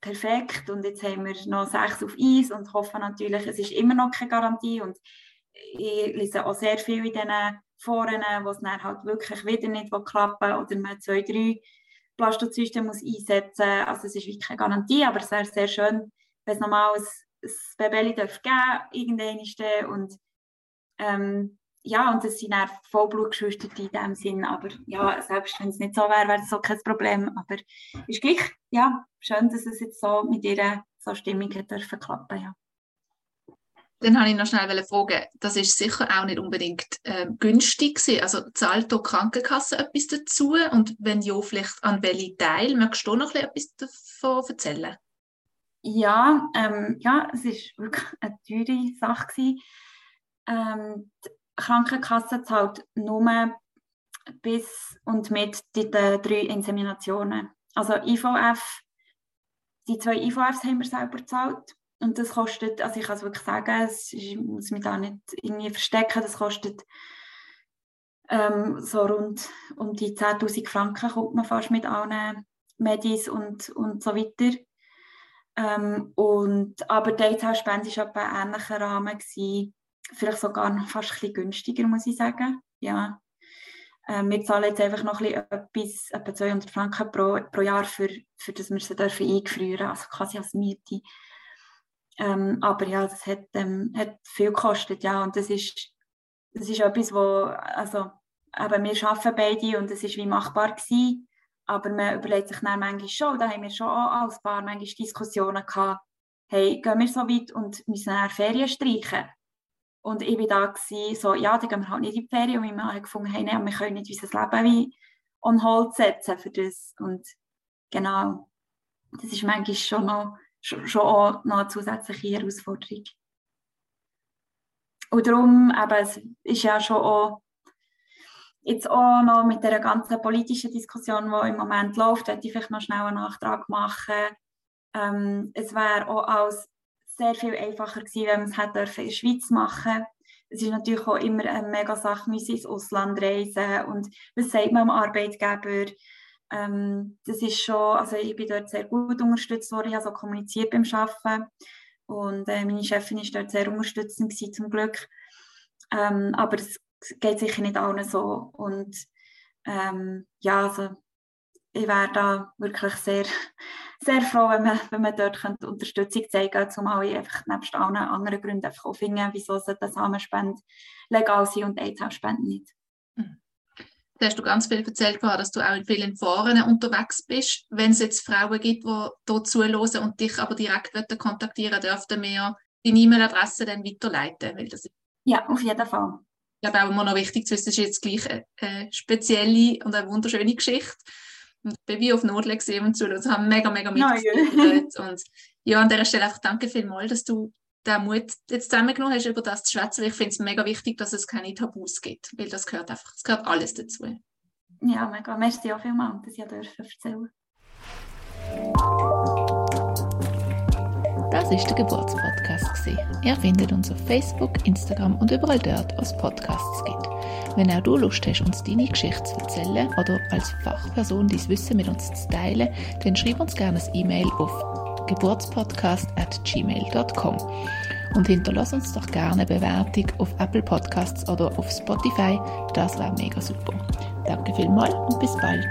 perfekt. Und jetzt haben wir noch sechs auf Eis und hoffen natürlich, es ist immer noch keine Garantie. Und ich lese auch sehr viel in diesen Foren, wo es dann halt wirklich wieder nicht klappen oder man zwei, drei Blastozysten muss einsetzen muss. Also es ist wirklich keine Garantie, aber es wäre sehr schön, wenn es nochmal ein, ein Baby darf geben darf und ähm, ja, und das sind auch Vollblutgeschwister in dem Sinn, aber ja, selbst wenn es nicht so wäre, wäre es so kein Problem, aber es ist gleich, ja, schön, dass es jetzt so mit ihrer so Stimmung hat dürfen klappen, ja. Dann habe ich noch schnell fragen, das ist sicher auch nicht unbedingt äh, günstig gewesen. Also zahlt die Krankenkasse etwas dazu? Und wenn ja, vielleicht an welchen Teil? Möchtest du noch etwas davon erzählen? Ja, ähm, ja, es war wirklich eine teure Sache. Ähm, die Krankenkasse zahlt nur bis und mit den drei Inseminationen. Also IVF, die zwei IVFs haben wir selber gezahlt und das kostet, also ich kann es wirklich sagen, ich muss mich da nicht irgendwie verstecken, das kostet ähm, so rund um die 10'000 Franken kommt man fast mit allen Medis und, und so weiter. Ähm, und, aber die Einzelspende war etwa ein ähnlicher Rahmen. Gewesen. Vielleicht sogar noch fast ein bisschen günstiger, muss ich sagen. Ja. Ähm, wir zahlen jetzt einfach noch ein etwas, etwa 200 Franken pro, pro Jahr, für, für das wir sie dürfen einfrieren also quasi als Miete. Ähm, aber ja, das hat, ähm, hat viel gekostet, ja, und das ist, das ist etwas, wo, also, eben, wir arbeiten beide und es ist wie machbar gewesen, aber man überlegt sich dann manchmal schon, da haben wir schon auch als Paar manchmal Diskussionen gehabt, hey, gehen wir so weit und müssen dann Ferien streichen? Und ich war da, gewesen, so, ja, dann gehen wir halt nicht in die Ferien. Und wir haben gefunden, hey, nein, wir können nicht unser Leben wie on hold setzen für das. Und genau, das ist manchmal schon noch schon, auch noch eine zusätzliche Herausforderung. Und darum, eben, es ist ja schon auch, jetzt auch noch mit der ganzen politischen Diskussion, die im Moment läuft, werde ich vielleicht noch schnell einen Nachtrag machen. Ähm, es wäre auch alles sehr viel einfacher gewesen, wenn man es hätte in der Schweiz machen es ist natürlich auch immer eine mega Sache, müssen ins Ausland reisen und was sagt man am Arbeitgeber? Ähm, das ist schon, also ich bin dort sehr gut unterstützt worden, ich habe so kommuniziert beim Arbeiten und äh, meine Chefin ist dort sehr unterstützend gewesen, zum Glück. Ähm, aber es geht sicher nicht allen so und ähm, ja, also ich wäre da wirklich sehr, sehr froh, wenn man, wenn man dort Unterstützung zeigen könnte, zumal ich einfach nebst allen anderen Gründen einfach auch finde, wieso sollte Samenspende legal sein und AIDS-Spende nicht. Da hast du ganz viel erzählt, dass du auch in vielen Foren unterwegs bist. Wenn es jetzt Frauen gibt, die hier zuhören und dich aber direkt kontaktieren dürften wir deine E-Mail-Adresse dann weiterleiten. Weil das ja, auf jeden Fall. Ich glaube auch immer noch wichtig zu wissen, das ist jetzt gleich eine, eine spezielle und eine wunderschöne Geschichte und bin wie auf Nordle gesehen und so, und haben mega, mega mitgeführt. und ja, an dieser Stelle einfach danke vielmals, dass du den Mut jetzt zusammengenommen hast, über das zu schwätzen. Ich finde es mega wichtig, dass es keine Tabus gibt, weil das gehört einfach, es gehört alles dazu. Ja, mega. Merci auch vielmals, dass ich dürfen erzählen Das ist der Geburtspodcast. Ihr findet uns auf Facebook, Instagram und überall dort, wo es Podcasts gibt. Wenn auch du Lust hast, uns deine Geschichte zu erzählen oder als Fachperson dein Wissen mit uns zu teilen, dann schreib uns gerne ein E-Mail auf geburtspodcast.gmail.com und hinterlass uns doch gerne eine Bewertung auf Apple Podcasts oder auf Spotify. Das wäre mega super. Danke vielmals und bis bald.